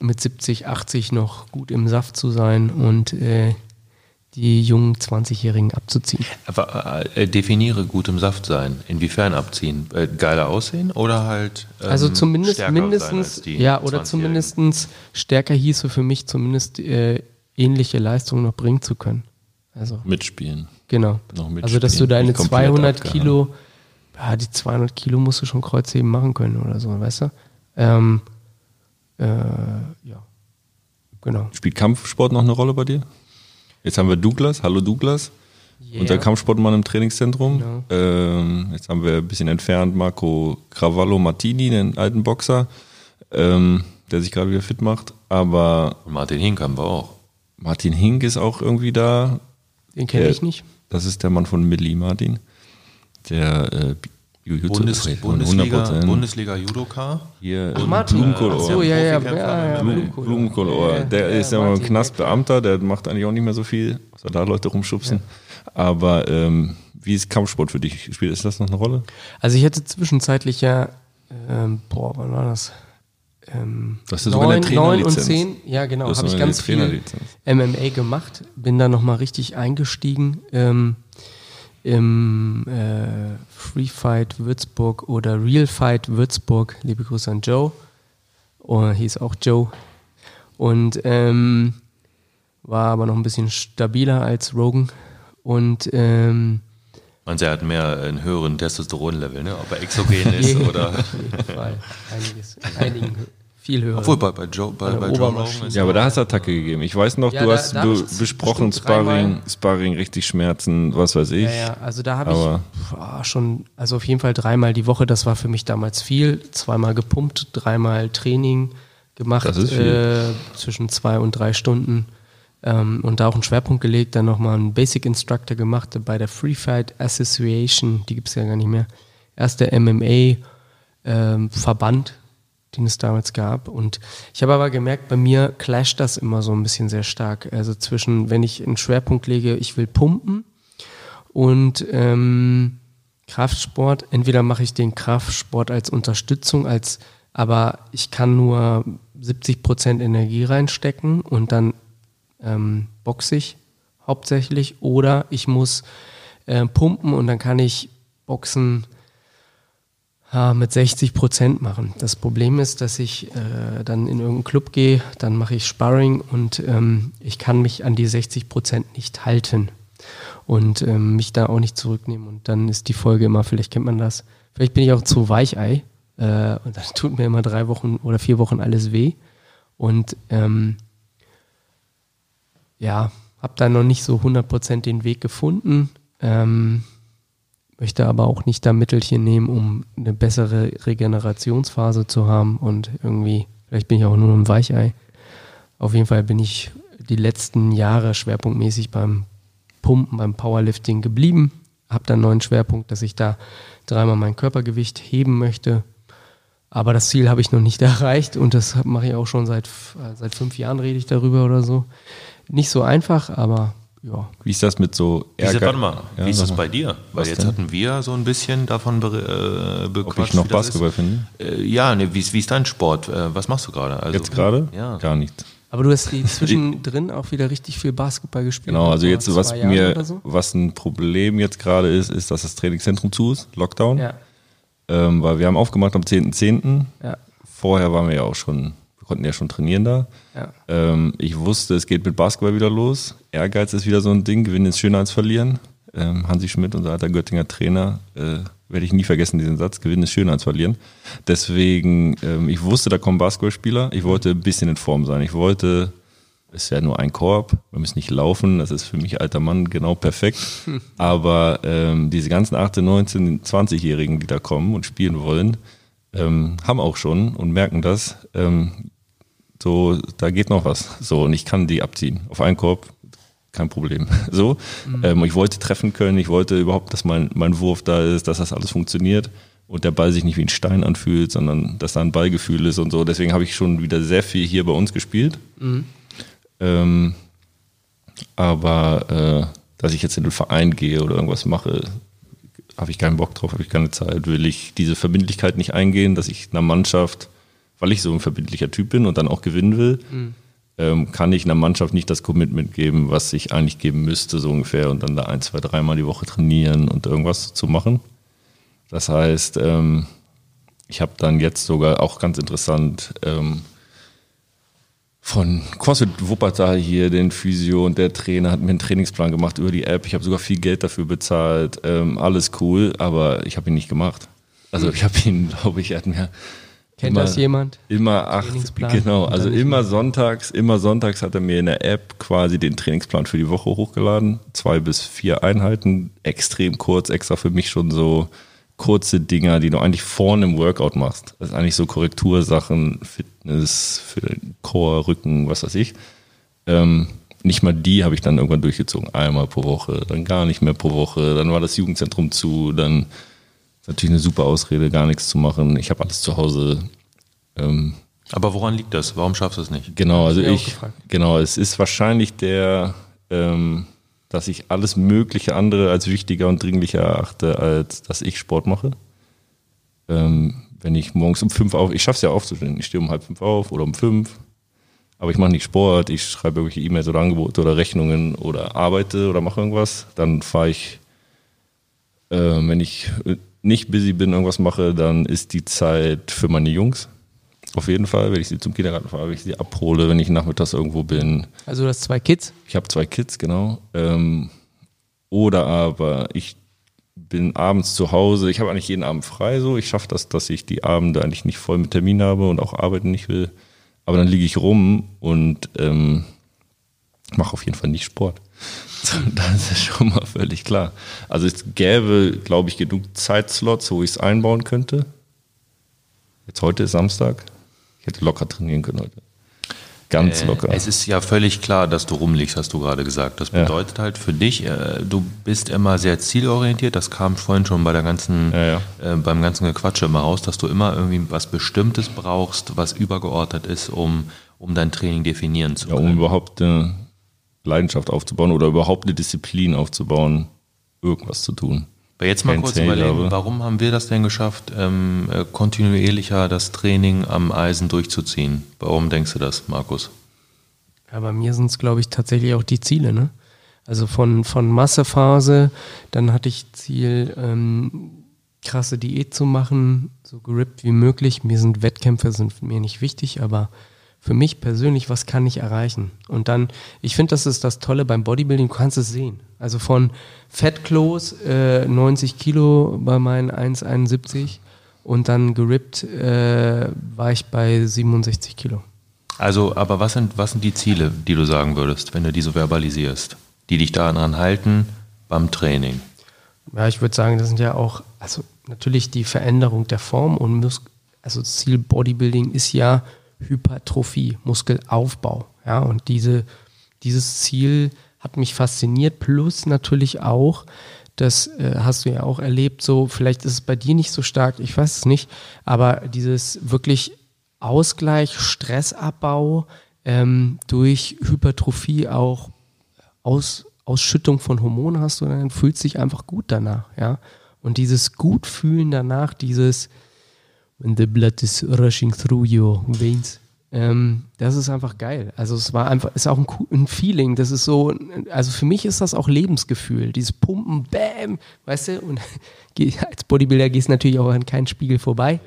mit 70, 80 noch gut im Saft zu sein und äh, die jungen 20-Jährigen abzuziehen. Aber äh, definiere gut im Saft sein. Inwiefern abziehen? Äh, geiler aussehen oder halt ähm, Also zumindest mindestens, ja, oder 20-Jährigen? zumindestens stärker hieße für mich zumindest äh, ähnliche Leistungen noch bringen zu können. Also Mitspielen. Genau. Noch mitspielen. also, dass du deine Nicht komplett 200 abgehangen. Kilo, ja, die 200 Kilo musst du schon Kreuzheben machen können oder so, weißt du? Ähm, äh, ja, genau. Spielt Kampfsport noch eine Rolle bei dir? Jetzt haben wir Douglas. Hallo Douglas. Yeah. Unser Kampfsportmann im Trainingszentrum. Genau. Ähm, jetzt haben wir ein bisschen entfernt Marco Cravallo Martini, den alten Boxer, ähm, der sich gerade wieder fit macht. Aber Und Martin Hink haben wir auch. Martin Hink ist auch irgendwie da. Den kenne ich nicht. Das ist der Mann von Milli Martin. Der äh, Jiu-Jitsu- Bundes, 100%. Bundesliga, Bundesliga Judoka. Hier Ach, äh, Martin. Blumenkohl. Ach so, ja, ja, ja, ja, Blumenkohl. Blumenkohl, Ja, der ja, ist ja mal ein Knastbeamter, der macht eigentlich auch nicht mehr so viel, außer da Leute rumschubsen. Aber ähm, wie ist Kampfsport für dich? Spielt ist das noch eine Rolle? Also ich hatte zwischenzeitlich ja, ähm, boah, wann war das? Ähm, Du hast ja sogar eine neun, neun und Trainerlizenz. zehn, ja genau, habe ich ganz viel. MMA gemacht, bin da nochmal richtig eingestiegen ähm, im äh, Free Fight Würzburg oder Real Fight Würzburg. Liebe Grüße an Joe. Oh, hieß auch Joe. Und ähm, war aber noch ein bisschen stabiler als Rogan. Und ähm, Man er hat mehr einen höheren Testosteronlevel, ne? ob er exogen ist oder. Auf jeden Fall. Einiges, einigen viel höher. Obwohl bei, bei Joe, bei, bei Joe. Rogan ist Ja, aber da hast du Attacke gegeben. Ich weiß noch, Ja, du da- hast da z- besprochen, Sparring, Sparring, richtig Schmerzen, was weiß ich. Ja, ja, also da habe ich boah, schon, also auf jeden Fall dreimal die Woche, das war für mich damals viel. Zweimal gepumpt, dreimal Training gemacht, Das ist viel. Äh, zwischen zwei und drei Stunden. Ähm, und da auch einen Schwerpunkt gelegt, dann nochmal einen Basic Instructor gemacht bei der Free Fight Association, die gibt es ja gar nicht mehr. Erster MMA-Verband, den es damals gab. Und ich habe aber gemerkt, bei mir clasht das immer so ein bisschen sehr stark. Also zwischen, wenn ich einen Schwerpunkt lege, ich will pumpen und ähm, Kraftsport, entweder mache ich den Kraftsport als Unterstützung, als aber ich kann nur 70% Energie reinstecken und dann ähm, boxe ich hauptsächlich oder ich muss äh, pumpen und dann kann ich Boxen mit 60 Prozent machen. Das Problem ist, dass ich äh, dann in irgendeinen Club gehe, dann mache ich Sparring und ähm, ich kann mich an die 60 Prozent nicht halten. und ähm, mich da auch nicht zurücknehmen. Und dann ist die Folge immer, vielleicht kennt man das, vielleicht bin ich auch zu Weichei äh, und dann tut mir immer drei Wochen oder vier Wochen alles weh. Und ähm, ja, habe da noch nicht so 100% den Weg gefunden. Ähm, möchte aber auch nicht da Mittelchen nehmen, um eine bessere Regenerationsphase zu haben und irgendwie, vielleicht bin ich auch nur ein Weichei. Auf jeden Fall bin ich die letzten Jahre schwerpunktmäßig beim Pumpen, beim Powerlifting geblieben. Habe dann neuen Schwerpunkt, dass ich da dreimal mein Körpergewicht heben möchte. Aber das Ziel habe ich noch nicht erreicht und das mache ich auch schon seit, seit fünf Jahren rede ich darüber oder so. Nicht so einfach, aber ja. Wie ist das mit so Ärger? Wie, warte mal, ja, wie ist das bei dir? Weil jetzt denn? hatten wir so ein bisschen davon be äh, bequatscht. Ob ich noch Basketball finde? Äh, ja, ne, wie, wie ist dein Sport? Äh, was machst du gerade? Also, jetzt gerade? Ja. Gar nichts. Aber du hast zwischendrin auch wieder richtig viel Basketball gespielt. Genau, also jetzt, was mir, so? was ein Problem jetzt gerade ist, ist, dass das Trainingszentrum zu ist, Lockdown. Ja. Ähm, weil wir haben aufgemacht am 10.10. .10. Ja. Vorher waren wir ja auch schon konnten ja schon trainieren da. Ja. Ähm, ich wusste, es geht mit Basketball wieder los. Ehrgeiz ist wieder so ein Ding, gewinnen ist schöner als verlieren. Ähm, Hansi Schmidt, unser alter Göttinger Trainer, äh, werde ich nie vergessen, diesen Satz, gewinnen ist schöner als verlieren. Deswegen, ähm, ich wusste, da kommen Basketballspieler. Ich wollte ein bisschen in Form sein. Ich wollte, es wäre nur ein Korb, wir müssen nicht laufen, das ist für mich alter Mann genau perfekt. Aber ähm, diese ganzen 18, 19, 20-Jährigen, die da kommen und spielen wollen, ähm, haben auch schon und merken das. Ähm, so, da geht noch was. So, und ich kann die abziehen. Auf einen Korb, kein Problem. So. Mhm. Ähm, ich wollte treffen können, ich wollte überhaupt, dass mein, mein Wurf da ist, dass das alles funktioniert und der Ball sich nicht wie ein Stein anfühlt, sondern dass da ein Ballgefühl ist und so. Deswegen habe ich schon wieder sehr viel hier bei uns gespielt. Mhm. Ähm, aber äh, dass ich jetzt in den Verein gehe oder irgendwas mache, habe ich keinen Bock drauf, habe ich keine Zeit, will ich diese Verbindlichkeit nicht eingehen, dass ich einer Mannschaft weil ich so ein verbindlicher Typ bin und dann auch gewinnen will, mhm. ähm, kann ich einer Mannschaft nicht das Commitment geben, was ich eigentlich geben müsste, so ungefähr, und dann da ein, zwei, dreimal die Woche trainieren und irgendwas zu machen. Das heißt, ähm, ich habe dann jetzt sogar auch ganz interessant ähm, von CrossFit Wuppertal hier, den Physio und der Trainer hat mir einen Trainingsplan gemacht über die App. Ich habe sogar viel Geld dafür bezahlt. Ähm, alles cool, aber ich habe ihn nicht gemacht. Also ich habe ihn, glaube ich, er hat mir Kennt immer, das jemand? Immer acht, genau. Also immer sonntags, immer sonntags hat er mir in der App quasi den Trainingsplan für die Woche hochgeladen. Zwei bis vier Einheiten, extrem kurz, extra für mich schon so kurze Dinger, die du eigentlich vorne im Workout machst. Das ist eigentlich so Korrektursachen, Fitness, für den Core, Rücken, was weiß ich. Ähm, nicht mal die habe ich dann irgendwann durchgezogen. Einmal pro Woche, dann gar nicht mehr pro Woche, dann war das Jugendzentrum zu, dann natürlich eine super Ausrede, gar nichts zu machen. Ich habe alles zu Hause. Ähm, Aber woran liegt das? Warum schaffst du es nicht? Genau, also ich, genau, es ist wahrscheinlich der, ähm, dass ich alles mögliche andere als wichtiger und dringlicher erachte, als dass ich Sport mache. Ähm, wenn ich morgens um fünf auf, ich schaffe es ja aufzustehen. Ich stehe um halb fünf auf oder um fünf. Aber ich mache nicht Sport, ich schreibe irgendwelche E-Mails oder Angebote oder Rechnungen oder arbeite oder mache irgendwas. Dann fahre ich, äh, wenn ich nicht busy bin, irgendwas mache, dann ist die Zeit für meine Jungs. Auf jeden Fall, wenn ich sie zum Kindergarten fahre, wenn ich sie abhole, wenn ich nachmittags irgendwo bin. Also du hast zwei Kids? Ich habe zwei Kids, genau. Ähm, oder aber ich bin abends zu Hause. Ich habe eigentlich jeden Abend frei so. Ich schaffe das, dass ich die Abende eigentlich nicht voll mit Termin habe und auch arbeiten nicht will. Aber dann liege ich rum und ähm, mache auf jeden Fall nicht Sport. Das ist schon mal völlig klar. Also es gäbe, glaube ich, genug Zeitslots, wo ich es einbauen könnte. Jetzt heute ist Samstag. Ich hätte locker trainieren können heute. Ganz äh, locker. Es ist ja völlig klar, dass du rumliegst, hast du gerade gesagt. Das bedeutet ja. halt für dich, äh, du bist immer sehr zielorientiert. Das kam vorhin schon bei der ganzen, ja, ja. Äh, beim ganzen Gequatsche immer raus, dass du immer irgendwie was Bestimmtes brauchst, was übergeordnet ist, um, um dein Training definieren zu können. Ja, um überhaupt äh, Leidenschaft aufzubauen oder überhaupt eine Disziplin aufzubauen, irgendwas zu tun. Aber jetzt mal kurz überlegen, warum haben wir das denn geschafft, ähm, äh, kontinuierlicher das Training am Eisen durchzuziehen? Warum denkst du das, Markus? Ja, bei mir sind es, glaube ich, tatsächlich auch die Ziele, ne? Also von, von Massephase, dann hatte ich Ziel, ähm, krasse Diät zu machen, so gerippt wie möglich. Mir sind Wettkämpfe sind mir nicht wichtig, aber für mich persönlich, was kann ich erreichen? Und dann, ich finde, das ist das Tolle beim Bodybuilding, du kannst es sehen. Also von Fettklos, äh, 90 Kilo bei meinen 1,71 und dann gerippt äh, war ich bei 67 Kilo. Also, aber was sind, was sind die Ziele, die du sagen würdest, wenn du die so verbalisierst, die dich daran halten beim Training? Ja, ich würde sagen, das sind ja auch, also natürlich die Veränderung der Form und Mus also Ziel Bodybuilding ist ja Hypertrophie, Muskelaufbau. Ja, und diese, dieses Ziel hat mich fasziniert, plus natürlich auch, das äh, hast du ja auch erlebt, so vielleicht ist es bei dir nicht so stark, ich weiß es nicht, aber dieses wirklich Ausgleich, Stressabbau ähm, durch Hypertrophie auch aus, Ausschüttung von Hormonen hast du, dann fühlst du dich einfach gut danach, ja. Und dieses Gutfühlen danach, dieses When the blood is rushing through your veins, ähm, das ist einfach geil. Also es war einfach, ist auch ein, ein, Feeling. Das ist so, also für mich ist das auch Lebensgefühl. Dieses Pumpen, Bäm, weißt du? Und als Bodybuilder gehst du natürlich auch an keinen Spiegel vorbei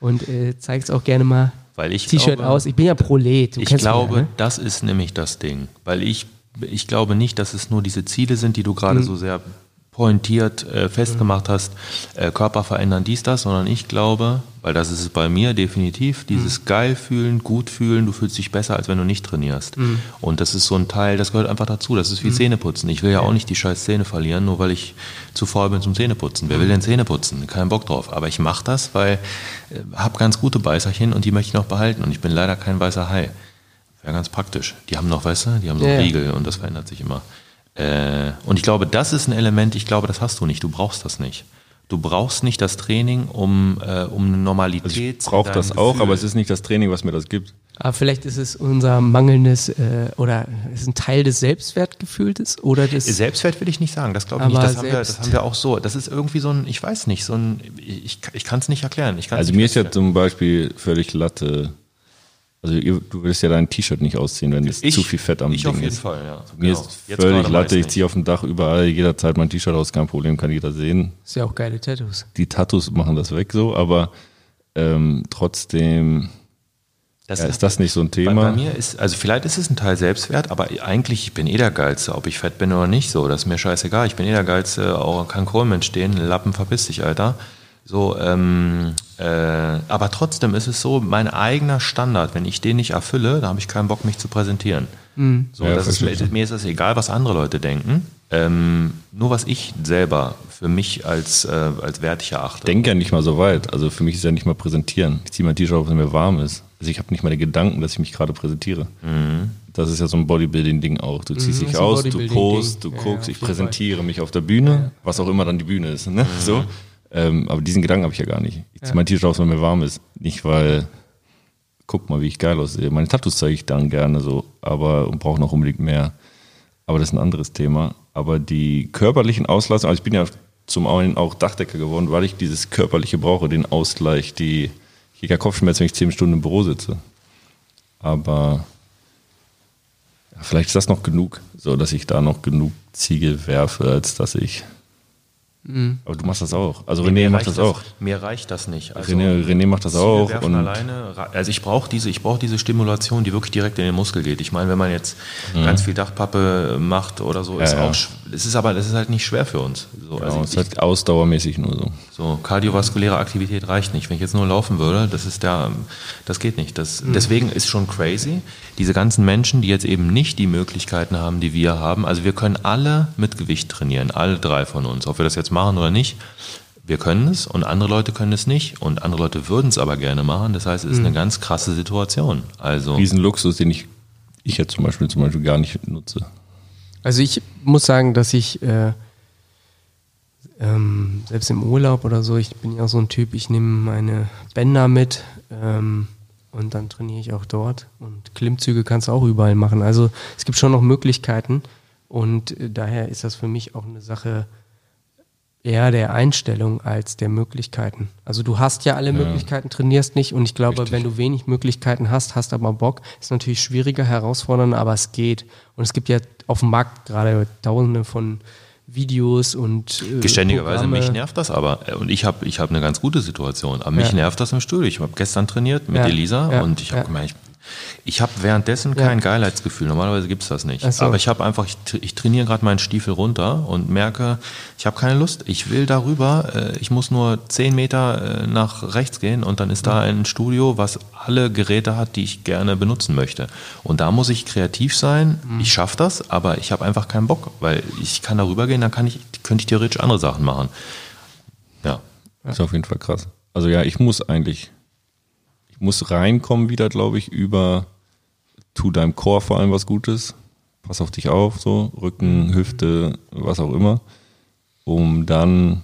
und äh, zeigst auch gerne mal T-Shirt aus. Ich bin ja Prolet. ich glaube, ja, ne? das ist nämlich das Ding, weil ich ich glaube nicht, dass es nur diese Ziele sind, die du gerade mhm. so sehr pointiert äh, festgemacht hast, äh, Körper verändern, dies, das, sondern ich glaube, weil das ist es bei mir definitiv, dieses mhm. geil fühlen, gut fühlen, du fühlst dich besser, als wenn du nicht trainierst. Mhm. Und das ist so ein Teil, das gehört einfach dazu, das ist wie mhm. Zähneputzen. Ich will ja auch nicht die scheiß Zähne verlieren, nur weil ich zu faul bin zum Zähneputzen. Wer will denn Zähne putzen? Kein Bock drauf. Aber ich mache das, weil äh, habe ganz gute Beißerchen und die möchte ich noch behalten und ich bin leider kein weißer Hai. Wäre ganz praktisch. Die haben noch, weißt du, die haben so ja, Riegel und das verändert sich immer. Äh, und ich glaube, das ist ein Element, ich glaube, das hast du nicht. Du brauchst das nicht. Du brauchst nicht das Training, um, äh, um eine Normalität also Ich brauche das Gefühl. auch, aber es ist nicht das Training, was mir das gibt. Aber vielleicht ist es unser mangelndes äh, oder ist ein Teil des Selbstwertgefühls oder des Selbstwert will ich nicht sagen, das glaube ich nicht. Das haben, wir, das haben wir auch so. Das ist irgendwie so ein, ich weiß nicht, so ein, ich, ich kann es nicht erklären. also nicht mir ist ja zum Beispiel völlig Latte, also ihr, du würdest ja dein T-Shirt nicht ausziehen, wenn es zu viel Fett am ich Ding auf jeden ist. Fall, ja. Mir genau. ist Jetzt völlig Latte, ich ziehe auf dem Dach überall jederzeit mein T-Shirt aus, kein Problem, kann jeder sehen. Ist ja auch geile Tattoos. Die Tattoos machen das weg so, aber ähm, trotzdem das ja, ist das nicht so ein Thema? Bei, bei, mir ist, also vielleicht ist es ein Teil Selbstwert, aber eigentlich, ich bin eh der Geilste, ob ich fett bin oder nicht, so, das ist mir scheißegal. Ich bin eh der Geilste, auch kann Kohlmensch stehen, Lappen verpiss dich, Alter. So, ähm, äh, aber trotzdem ist es so, mein eigener Standard, wenn ich den nicht erfülle, da habe ich keinen Bock, mich zu präsentieren. Mhm. So, ja, das ist, mir ist es egal, was andere Leute denken. Ähm, nur was ich selber für mich als, äh, als wertig erachte. Ich denke ja nicht mal so weit. Also für mich ist ja nicht mal präsentieren. Ich ziehe mein T-Shirt auf, wenn mir warm ist. Also ich habe nicht mal den Gedanken, dass ich mich gerade präsentiere. Mhm. Das ist ja so ein Bodybuilding-Ding auch. Du ziehst mhm, dich aus, du post, du guckst, ja, ich präsentiere Fall. mich auf der Bühne, was auch immer dann die Bühne ist. Ne? Mhm. So. Ähm, aber diesen Gedanken habe ich ja gar nicht. Ich ziehe ja. mein T-Shirt aus, wenn mir warm ist. Nicht, weil, guck mal, wie ich geil aussehe. Meine Tattoos zeige ich dann gerne so, aber und brauche noch unbedingt mehr. Aber das ist ein anderes Thema. Aber die körperlichen Auslassungen, also ich bin ja zum einen auch Dachdecker geworden, weil ich dieses körperliche brauche, den Ausgleich, die ich kriege Kopfschmerzen, wenn ich zehn Stunden im Büro sitze. Aber ja, vielleicht ist das noch genug, so dass ich da noch genug Ziegel werfe, als dass ich Mhm. Aber du machst das auch. Also René macht das, das, auch. Mir reicht das nicht. Also René, René macht das auch. Und alleine, also ich brauche diese, ich diese Stimulation, die wirklich direkt in den Muskel geht. Ich meine, wenn man jetzt mhm. ganz viel Dachpappe macht oder so, ja, ist ja. auch, es ist aber, das ist halt nicht schwer für uns. So, genau, also es ist halt ausdauermäßig nur so. So, kardiovaskuläre Aktivität reicht nicht. Wenn ich jetzt nur laufen würde, das ist der, das geht nicht. Das, mhm. Deswegen ist schon crazy, diese ganzen Menschen, die jetzt eben nicht die Möglichkeiten haben, die wir haben. Also wir können alle mit Gewicht trainieren, alle drei von uns. Ob wir das jetzt machen oder nicht. Wir können es und andere Leute können es nicht und andere Leute würden es aber gerne machen. Das heißt, es ist mhm. eine ganz krasse Situation. Also Riesenluxus, den ich, ich jetzt zum Beispiel zum Beispiel gar nicht nutze. Also ich muss sagen, dass ich äh, ähm, selbst im Urlaub oder so, ich bin ja so ein Typ, ich nehme meine Bänder mit ähm, und dann trainiere ich auch dort. Und Klimmzüge kannst du auch überall machen. Also es gibt schon noch Möglichkeiten und äh, daher ist das für mich auch eine Sache, eher der Einstellung als der Möglichkeiten. Also du hast ja alle ja. Möglichkeiten, trainierst nicht und ich glaube, Richtig. wenn du wenig Möglichkeiten hast, hast aber Bock, ist natürlich schwieriger, herausfordernder, aber es geht. Und es gibt ja auf dem Markt gerade tausende von Videos und äh, Geständigerweise, Programme. mich nervt das aber. Und ich habe ich hab eine ganz gute Situation. Aber mich ja. nervt das im Studio. Ich habe gestern trainiert mit ja. Elisa und ich habe gemeint, Ich habe währenddessen kein Geilheitsgefühl. Normalerweise gibt's das nicht. So. Aber ich habe einfach, ich, ich trainiere gerade meinen Stiefel runter und merke, ich habe keine Lust. Ich will darüber. Äh, ich muss nur zehn Meter äh, nach rechts gehen und dann ist da ein Studio, was alle Geräte hat, die ich gerne benutzen möchte. Und da muss ich kreativ sein. Ich schaffe das, aber ich habe einfach keinen Bock, weil ich kann darüber gehen, dann kann ich, könnte ich theoretisch andere Sachen machen. Ja. Ist auf jeden Fall krass. Also ja, ich muss eigentlich, ich muss reinkommen wieder, glaube ich, über tu deinem Chor vor allem was Gutes. Pass auf dich auf, so Rücken, Hüfte, was auch immer, um dann ein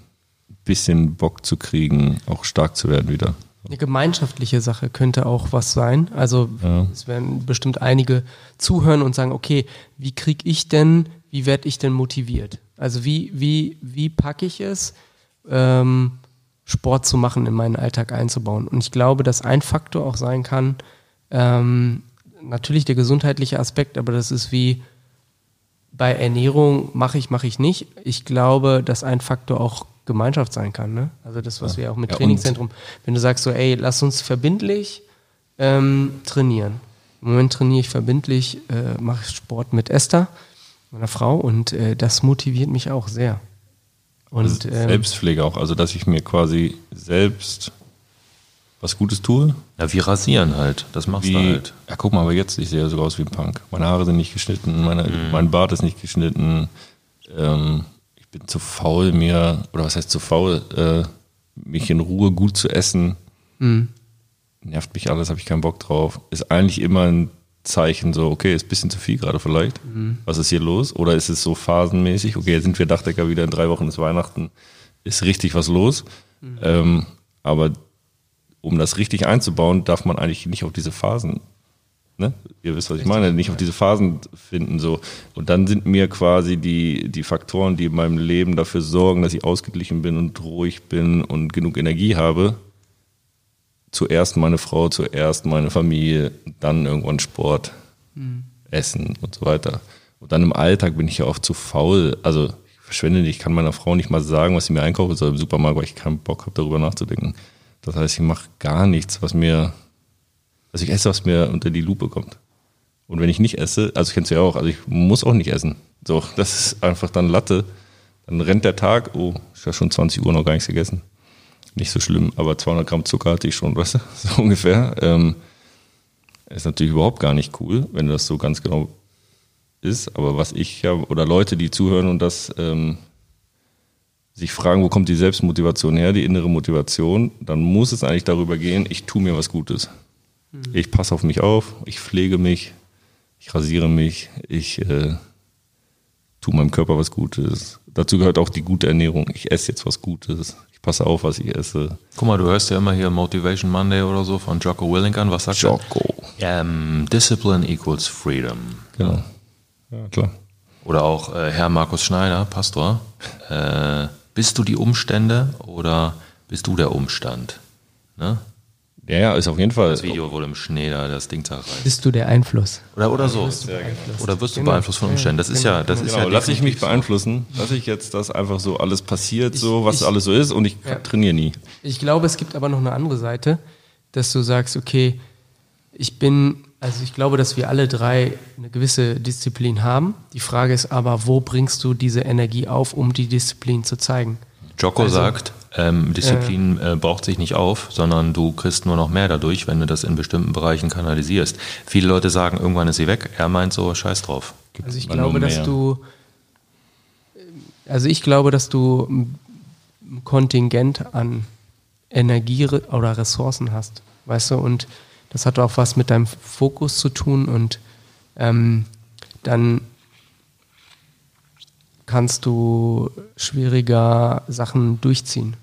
bisschen Bock zu kriegen, auch stark zu werden wieder. Eine gemeinschaftliche Sache könnte auch was sein. Also Ja. es werden bestimmt einige zuhören und sagen, okay, wie kriege ich denn, wie werde ich denn motiviert? Also wie, wie, wie packe ich es, ähm, Sport zu machen, in meinen Alltag einzubauen? Und ich glaube, dass ein Faktor auch sein kann, ähm, natürlich der gesundheitliche Aspekt, aber das ist wie bei Ernährung mache ich, mache ich nicht. Ich glaube, dass ein Faktor auch Gemeinschaft sein kann. Ne? Also das, was wir auch mit Ja, Trainingszentrum, wenn du sagst so, ey, lass uns verbindlich ähm, trainieren. Im Moment trainiere ich verbindlich, äh, mache Sport mit Esther, meiner Frau, und äh, das motiviert mich auch sehr. Und ähm, Selbstpflege auch, also dass ich mir quasi selbst was Gutes tue. Ja, wie rasieren halt. Das machst Wie, du halt. ja, guck mal, aber jetzt, ich sehe ja sogar aus wie ein Punk. Meine Haare sind nicht geschnitten, meine, mein Bart ist nicht geschnitten. Ähm, ich bin zu faul, mir, oder was heißt zu faul, äh, mich in Ruhe gut zu essen. Nervt mich alles, habe ich keinen Bock drauf. Ist eigentlich immer ein Zeichen so, okay, ist ein bisschen zu viel gerade vielleicht. Was ist hier los? Oder ist es so phasenmäßig? Okay, jetzt sind wir Dachdecker wieder in drei Wochen ist Weihnachten. Ist richtig was los. Ähm, aber um das richtig einzubauen, darf man eigentlich nicht auf diese Phasen, ne? Ihr wisst, was ich meine, nicht auf diese Phasen finden, so. Und dann sind mir quasi die, die Faktoren, die in meinem Leben dafür sorgen, dass ich ausgeglichen bin und ruhig bin und genug Energie habe, zuerst meine Frau, zuerst meine Familie, dann irgendwann Sport, Essen und so weiter. Und dann im Alltag bin ich ja oft zu faul. Also ich verschwende nicht, ich kann meiner Frau nicht mal sagen, was sie mir einkaufen soll im Supermarkt, weil ich keinen Bock habe, darüber nachzudenken. Das heißt, ich mache gar nichts, was mir, also ich esse, was mir unter die Lupe kommt. Und wenn ich nicht esse, also kennst du ja auch, also ich muss auch nicht essen. So, das ist einfach dann Latte. Dann rennt der Tag, oh, ist ja schon 20 Uhr noch gar nichts gegessen. Nicht so schlimm, aber 200 Gramm Zucker hatte ich schon, weißt du, so ungefähr. Ähm, ist natürlich überhaupt gar nicht cool, wenn das so ganz genau ist. Aber was ich ja, oder Leute, die zuhören und das ähm, sich fragen, wo kommt die Selbstmotivation her, die innere Motivation, dann muss es eigentlich darüber gehen, ich tue mir was Gutes. Ich passe auf mich auf, ich pflege mich, ich rasiere mich, ich äh, tue meinem Körper was Gutes. Dazu gehört auch die gute Ernährung. Ich esse jetzt was Gutes. Ich passe auf, was ich esse. Guck mal, du hörst ja immer hier Motivation Monday oder so von Jocko Willink an. Was sagt Jocko. er? Ähm, Discipline equals freedom. Genau. Ja, klar. Oder auch äh, Herr Markus Schneider, Pastor. Äh, bist du die Umstände oder bist du der Umstand? Ne? Ja, ja, ist auf jeden Fall. Das Video wurde im Schnee da das Ding zerreißt. bist du der Einfluss? Oder, oder so. Oder wirst du beeinflusst von Umständen? Das ist ja, das ist Genau, ja lass ich mich beeinflussen. Lass ich jetzt, dass einfach so alles passiert, so was alles so ist und ich trainiere nie. Ich glaube, es gibt aber noch eine andere Seite, dass du sagst, okay, ich bin, also ich glaube, dass wir alle drei eine gewisse Disziplin haben. Die Frage ist aber, wo bringst du diese Energie auf, um die Disziplin zu zeigen? Jocko Also- sagt, ähm, Disziplin äh, braucht sich nicht auf, sondern du kriegst nur noch mehr dadurch, wenn du das in bestimmten Bereichen kanalisierst. Viele Leute sagen, irgendwann ist sie weg. Er meint so, scheiß drauf. Also ich glaube, dass du, also ich glaube, dass du ein Kontingent an Energie oder Ressourcen hast, weißt du, und das hat auch was mit deinem Fokus zu tun und ähm, dann kannst du schwieriger Sachen durchziehen,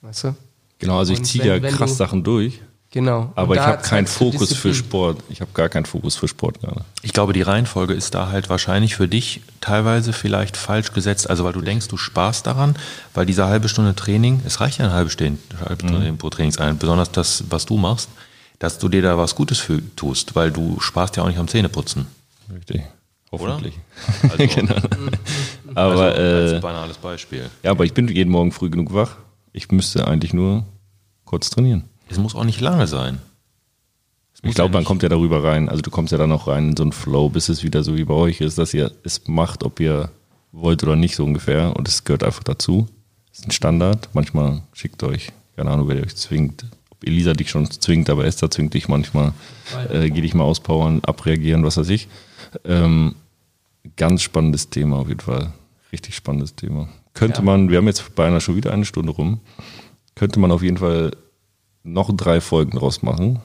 weißt du? Genau, also ich ziehe ja krass du- Sachen durch, Genau. aber ich habe keinen du Fokus für. Sport. Ich habe gar keinen Fokus für Sport gerade. Ich glaube, die Reihenfolge ist da halt wahrscheinlich für dich teilweise vielleicht falsch gesetzt. Also weil du denkst, du sparst daran, weil diese halbe Stunde Training, es reicht ja eine halbe Stunde, halbe Stunde pro Trainingseinheit, besonders das, was du machst, dass du dir da was Gutes für tust, weil du sparst ja auch nicht am Zähneputzen. Richtig. Hoffentlich. Also, genau. Aber also, als äh, banales Beispiel. ja, aber ich bin jeden Morgen früh genug wach. Ich müsste eigentlich nur kurz trainieren. Es muss auch nicht lange sein. Es Ich glaube, man kommt ja darüber rein. Also du kommst ja dann auch rein in so einen Flow, bis es wieder so wie bei euch ist, dass ihr es macht, ob ihr wollt oder nicht so ungefähr. Und es gehört einfach dazu. Das ist ein Standard. Manchmal schickt euch, keine Ahnung, wer euch zwingt. Ob Elisa dich schon zwingt, aber Esther zwingt dich manchmal. Äh, geh dich mal auspowern, abreagieren, was weiß ich. Ähm, ganz spannendes Thema auf jeden Fall. Richtig spannendes Thema. Könnte ja. man, wir haben jetzt beinahe schon wieder eine Stunde rum, könnte man auf jeden Fall noch drei Folgen draus machen.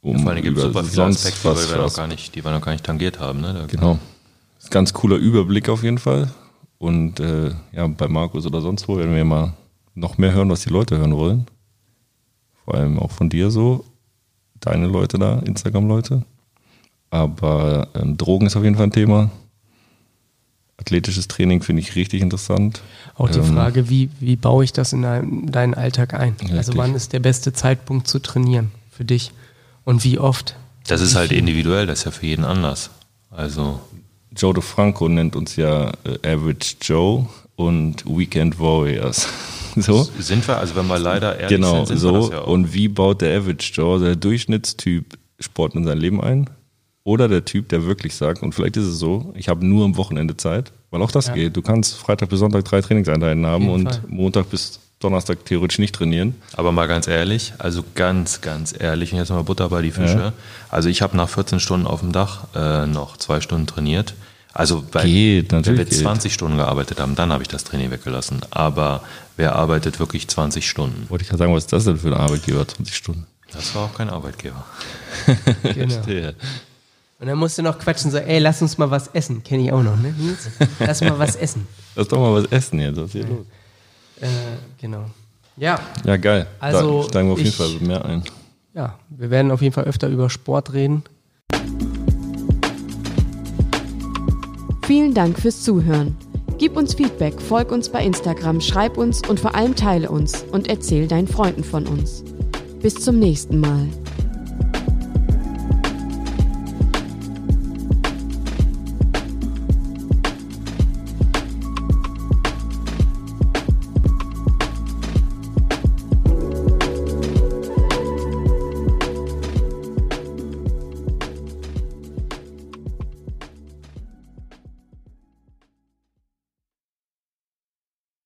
Um ja, vor allem gibt es super viele Aspekte, was, die wir, noch gar nicht, die wir noch gar nicht tangiert haben. Ne? Genau. Ist ganz cooler Überblick auf jeden Fall. Und äh, ja, bei Markus oder sonst wo werden wir mal noch mehr hören, was die Leute hören wollen. Vor allem auch von dir so, deine Leute da, Instagram-Leute. Aber ähm, Drogen ist auf jeden Fall ein Thema. Athletisches Training finde ich richtig interessant. Auch die ähm, Frage, wie, wie baue ich das in deinen, deinen Alltag ein? Richtig. Also wann ist der beste Zeitpunkt zu trainieren für dich? Und wie oft? Das ist halt individuell, das ist ja für jeden anders. Also Joe DeFranco nennt uns ja äh, Average Joe und Weekend Warriors. so. Sind wir, also wenn wir leider ehrlich genau, sind, sind so. Wir das ja auch. Und wie baut der Average Joe, der Durchschnittstyp, Sport in sein Leben ein? Oder der Typ, der wirklich sagt, und vielleicht ist es so, ich habe nur am Wochenende Zeit, weil auch das ja. geht. Du kannst Freitag bis Sonntag drei Trainingseinheiten haben und Fall. Montag bis Donnerstag theoretisch nicht trainieren. Aber mal ganz ehrlich, also ganz, ganz ehrlich, und jetzt mal Butter bei die Fische. Ja. Also ich habe nach 14 Stunden auf dem Dach äh, noch zwei Stunden trainiert. Also weil geht, wenn wir 20 geht. Stunden gearbeitet haben, dann habe ich das Training weggelassen. Aber wer arbeitet wirklich 20 Stunden? Wollte ich gerade sagen, was ist das denn für ein Arbeitgeber, 20 Stunden? Das war auch kein Arbeitgeber. genau. Und dann musst du noch quatschen, so, ey, lass uns mal was essen. Kenne ich auch noch, ne? Lass mal was essen. Lass doch mal was essen jetzt, was ist hier los? Äh, genau. Ja. Ja, geil. Also, da steigen wir auf jeden Fall mehr ein. Ja, wir werden auf jeden Fall öfter über Sport reden. Vielen Dank fürs Zuhören. Gib uns Feedback, folg uns bei Instagram, schreib uns und vor allem teile uns und erzähl deinen Freunden von uns. Bis zum nächsten Mal.